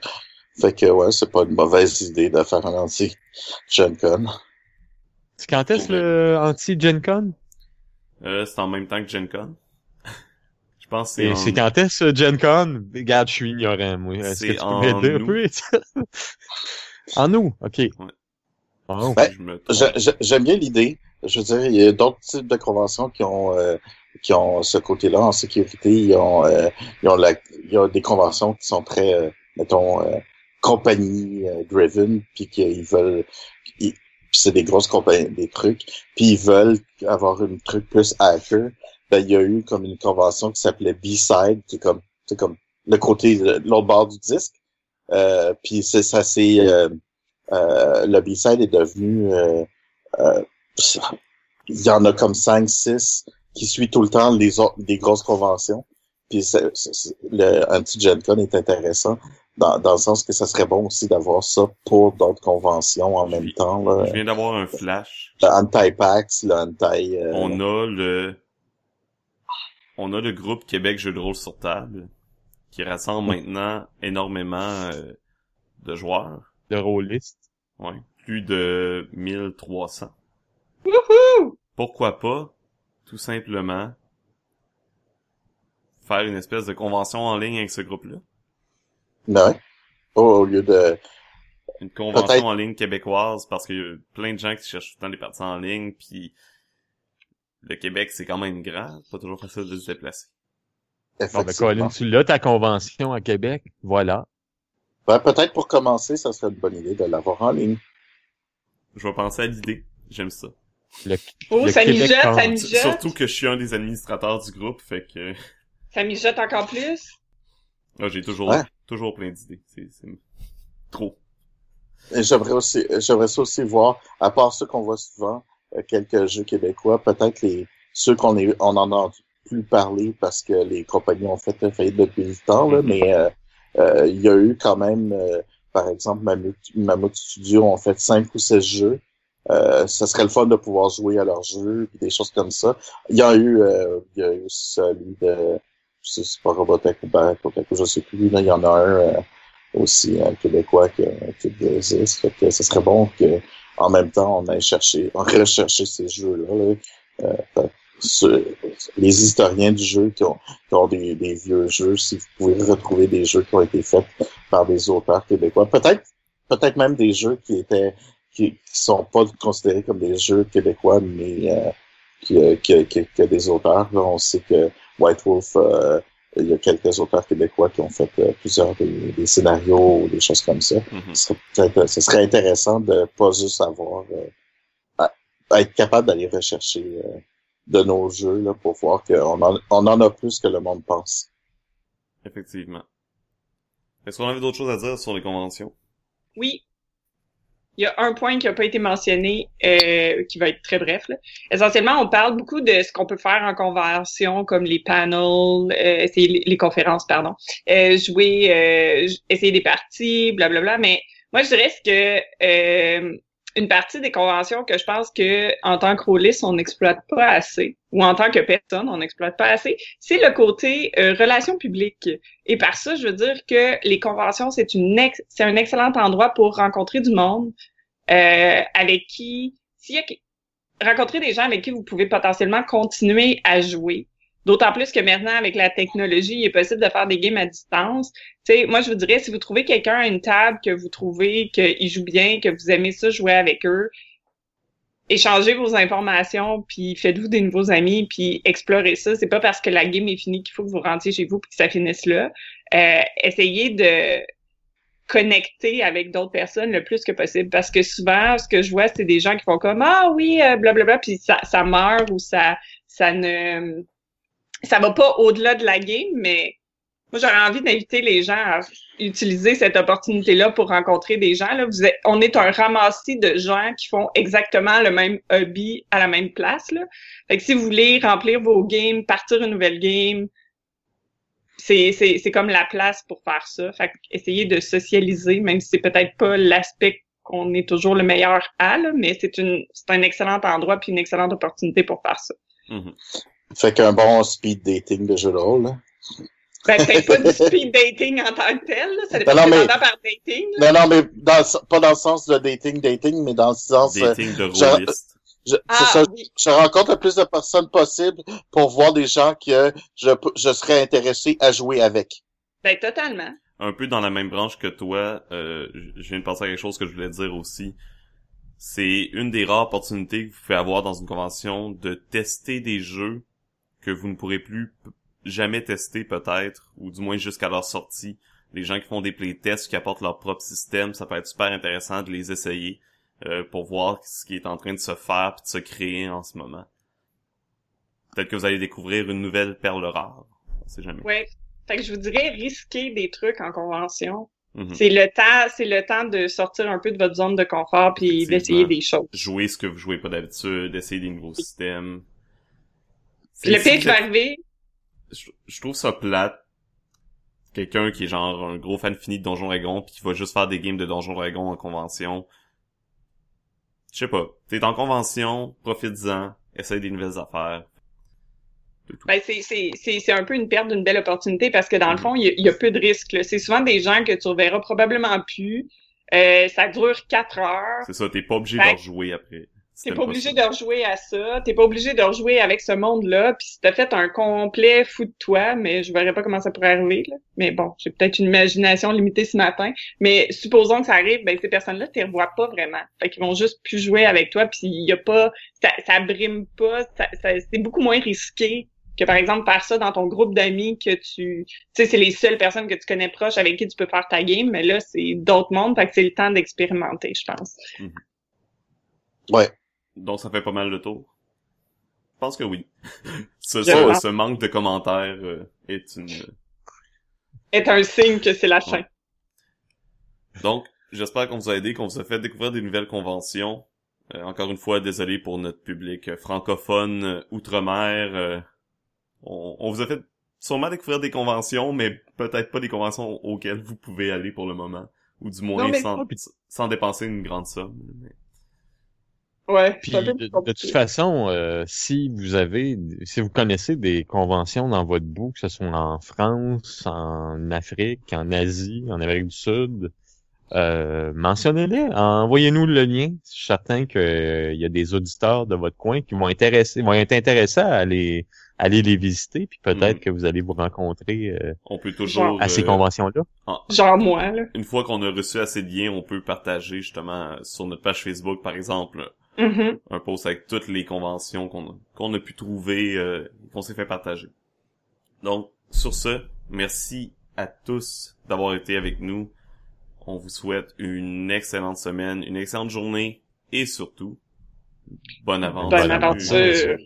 Fait que, ouais, c'est pas une mauvaise idée de faire un anti-Gen Con. C'est quand est-ce le anti-Gen Con? Euh, c'est en même temps que Gen Con. Je pense que c'est Et en... c'est quand est-ce Gen Con? Regarde, je suis ignorant, moi. Est-ce C'est que tu peux en m'aider un août. peu? en nous, ok. Oh. Ben, J'aime bien l'idée. Je veux dire, il y a d'autres types de conventions qui ont euh, qui ont ce côté-là en sécurité. Ils ont euh, ils ont la, il y a des conventions qui sont très euh, mettons euh, compagnie euh, driven puis qu'ils veulent ils- c'est des grosses compagnies des trucs puis ils veulent avoir un truc plus hacker. Ben il y a eu comme une convention qui s'appelait B-side qui est comme c'est comme le côté l'autre bord du disque. Euh, puis c'est ça c'est euh, euh, le B-side est devenu euh, euh, il y en a comme 5 6 qui suit tout le temps les autres des grosses conventions. Puis c'est- c'est- c'est- le anti-Gen Con est intéressant dans, dans le sens que ça serait bon aussi d'avoir ça pour d'autres conventions en Je même temps. Là. Je viens d'avoir un flash. Le anti-PAX, le anti... euh, On a le... On a le groupe Québec Jeux de rôle sur table, qui rassemble maintenant énormément euh, de joueurs. Le rôliste. Ouais. Plus de 1300. Wouhou! Pourquoi pas, tout simplement, faire une espèce de convention en ligne avec ce groupe-là? ben ouais. Oh, au lieu de... Une convention en ligne québécoise, parce qu'il y a plein de gens qui cherchent tout le temps des parties en ligne, puis le Québec, c'est quand même grand, c'est pas toujours facile de se déplacer. Bon, ben. Colin, tu l'as, ta convention à Québec. Voilà. Ben, peut-être pour commencer, ça serait une bonne idée de l'avoir en ligne. Je vais penser à l'idée, j'aime ça. Le, Oh, le ça Québec mijote, ça compte. mijote. Surtout que je suis un des administrateurs du groupe, fait que Ça mijote encore plus. là, j'ai toujours, Ouais. toujours plein d'idées. C'est, c'est trop. Et j'aimerais aussi, j'aimerais ça aussi voir, à part ceux qu'on voit souvent, euh, quelques jeux québécois, peut-être les ceux qu'on est, on en a plus parler parce que les compagnies ont fait faillite depuis le temps, là, mais euh, euh, il y a eu quand même, euh, par exemple, Mammut, Mammut Studio ont fait cinq ou six jeux. Euh, ça serait le fun de pouvoir jouer à leurs jeux et des choses comme ça. Il y a eu, euh, il y a eu celui de, je sais c'est pas Robotech ou Baracotech, je sais plus, là, il y en a un euh, aussi, un québécois qui, qui existe. Que ce serait bon que en même temps on aille chercher, on rechercher ces jeux-là. Là. Euh, ce- les historiens du jeu qui ont, qui ont des, des vieux jeux, si vous pouvez retrouver des jeux qui ont été faits par des auteurs québécois, peut-être peut-être même des jeux qui étaient qui, qui sont pas considérés comme des jeux québécois, mais euh, qui, euh, qui, qui, qui a des auteurs. Là, on sait que White Wolf, euh, il y a quelques auteurs québécois qui ont fait euh, plusieurs des, des scénarios ou des choses comme ça. Mhm. Ce serait, peut-être- ce serait intéressant de pas juste avoir euh, à- à être capable d'aller rechercher euh, de nos jeux là, pour voir qu'on en, on en a plus que le monde pense. Effectivement. Est-ce qu'on avait d'autres choses à dire sur les conventions? Oui. Il y a un point qui n'a pas été mentionné, euh, qui va être très bref. là. Essentiellement, on parle beaucoup de ce qu'on peut faire en convention, comme les panels, euh, essayer les, conférences, pardon, euh, jouer, euh, essayer des parties, blablabla. Mais moi, je dirais ce que euh, une partie des conventions que je pense que en tant que rôliste, on n'exploite pas assez, ou en tant que personne, on n'exploite pas assez, c'est le côté euh, relations publiques. Et par ça, je veux dire que les conventions, c'est une c'est un excellent endroit pour rencontrer du monde euh, avec qui, s'il y a rencontrer des gens avec qui vous pouvez potentiellement continuer à jouer. D'autant plus que maintenant, avec la technologie, il est possible de faire des games à distance. Tu sais, moi, je vous dirais, si vous trouvez quelqu'un à une table que vous trouvez qu'il joue bien, que vous aimez ça jouer avec eux, échangez vos informations, puis faites-vous des nouveaux amis, puis explorez ça. C'est pas parce que la game est finie qu'il faut que vous rentiez chez vous puis que ça finisse là. Euh, essayez de connecter avec d'autres personnes le plus que possible parce que souvent ce que je vois c'est des gens qui font comme ah oui euh, blablabla puis ça ça meurt ou ça ça ne ça va pas au-delà de la game mais moi j'aurais envie d'inviter les gens à utiliser cette opportunité là pour rencontrer des gens là vous êtes, on est un ramassis de gens qui font exactement le même hobby à la même place là fait que si vous voulez remplir vos games partir une nouvelle game c'est, c'est, c'est comme la place pour faire ça. Fait que essayer de socialiser, même si c'est peut-être pas l'aspect qu'on est toujours le meilleur à, là, mais c'est une c'est un excellent endroit puis une excellente opportunité pour faire ça. Mhm. Fait qu'un bon speed dating de jeu de rôle. Là. Ben, peut-être pas du speed dating en tant que tel, là. ça dépend Ben non, mais- par dating. là. Non, non, mais dans, pas dans le sens de dating, dating, mais dans le sens... euh, Dating de je- rôliste. je, Ah, c'est ça, oui. je rencontre le plus de personnes possible pour voir des gens que je, je serais intéressé à jouer avec. Ben, totalement. un peu dans la même branche que toi, euh, je viens de penser à quelque chose que je voulais dire aussi. C'est une des rares opportunités que vous pouvez avoir dans une convention de tester des jeux que vous ne pourrez plus jamais tester peut-être, ou du moins jusqu'à leur sortie. Les gens qui font des playtests, qui apportent leur propre système, ça peut être super intéressant de les essayer euh, pour voir ce qui est en train de se faire puis de se créer en ce moment. Peut-être que vous allez découvrir une nouvelle perle rare. On sait jamais. Ouais. Fait que je vous dirais risquer des trucs en convention. Mhm. C'est le temps, c'est le temps de sortir un peu de votre zone de confort puis d'essayer des choses. jouer ce que vous jouez pas d'habitude, essayer des nouveaux systèmes. Le pire qui va arriver, je, je trouve ça plate. Quelqu'un qui est genre un gros fan fini de Donjon Dragon puis qui va juste faire des games de Donjon Dragon en convention. Je sais pas. T'es en convention, profites-en, essaye des nouvelles affaires. Ben, c'est, c'est, c'est, c'est un peu une perte d'une belle opportunité parce que dans le Mhm. fond, il y a, il y a peu de risques. C'est souvent des gens que tu reverras probablement plus. Euh, ça dure quatre heures. C'est ça, t'es pas obligé de rejouer après. T'es pas obligé de rejouer à ça, t'es pas obligé de rejouer avec ce monde-là, puis si t'as fait un complet fou de toi, mais je verrais pas comment ça pourrait arriver, là. Mais bon, j'ai peut-être une imagination limitée ce matin, mais supposons que ça arrive, ben ces personnes-là, tu les revois pas vraiment. Fait qu'ils vont juste plus jouer avec toi, puis il y a pas, ça, ça brime pas, ça, ça- c'est beaucoup moins risqué que par exemple faire ça dans ton groupe d'amis que tu, tu sais, c'est les seules personnes que tu connais proches avec qui tu peux faire ta game, mais là, c'est d'autres mondes, fait que c'est le temps d'expérimenter, je pense. Ouais. Donc ça fait pas mal le tour. Je pense que oui. ce, ce, ce manque de commentaires euh, est une... Est un signe que c'est la fin. Donc, j'espère qu'on vous a aidé, qu'on vous a fait découvrir des nouvelles conventions. Euh, encore une fois, désolé pour notre public francophone, euh, outre-mer. euh, on, on vous a fait sûrement découvrir des conventions, mais peut-être pas des conventions auxquelles vous pouvez aller pour le moment. Ou du moins Non, sans, sans dépenser une grande somme. Mais- Ouais, Puis c'est un peu de, toute façon, euh, si vous avez, si vous connaissez des conventions dans votre bout, que ce soit en France, en Afrique, en Asie, en Amérique du Sud, euh, mentionnez-les, envoyez-nous le lien. Je suis certain qu'il y a des auditeurs de votre coin qui vont intéresser, vont être intéressés à aller, aller les visiter, puis peut-être Mhm. que vous allez vous rencontrer euh, On peut toujours... à ces euh, conventions-là. Genre moi, là. une fois qu'on a reçu assez de liens, on peut partager justement euh, sur notre page Facebook, par exemple, Mhm. un post avec toutes les conventions qu'on a, qu'on a pu trouver, euh, qu'on s'est fait partager. Donc, sur ce, merci à tous d'avoir été avec nous. On vous souhaite une excellente semaine, une excellente journée et surtout, bonne aventure. Bonne aventure.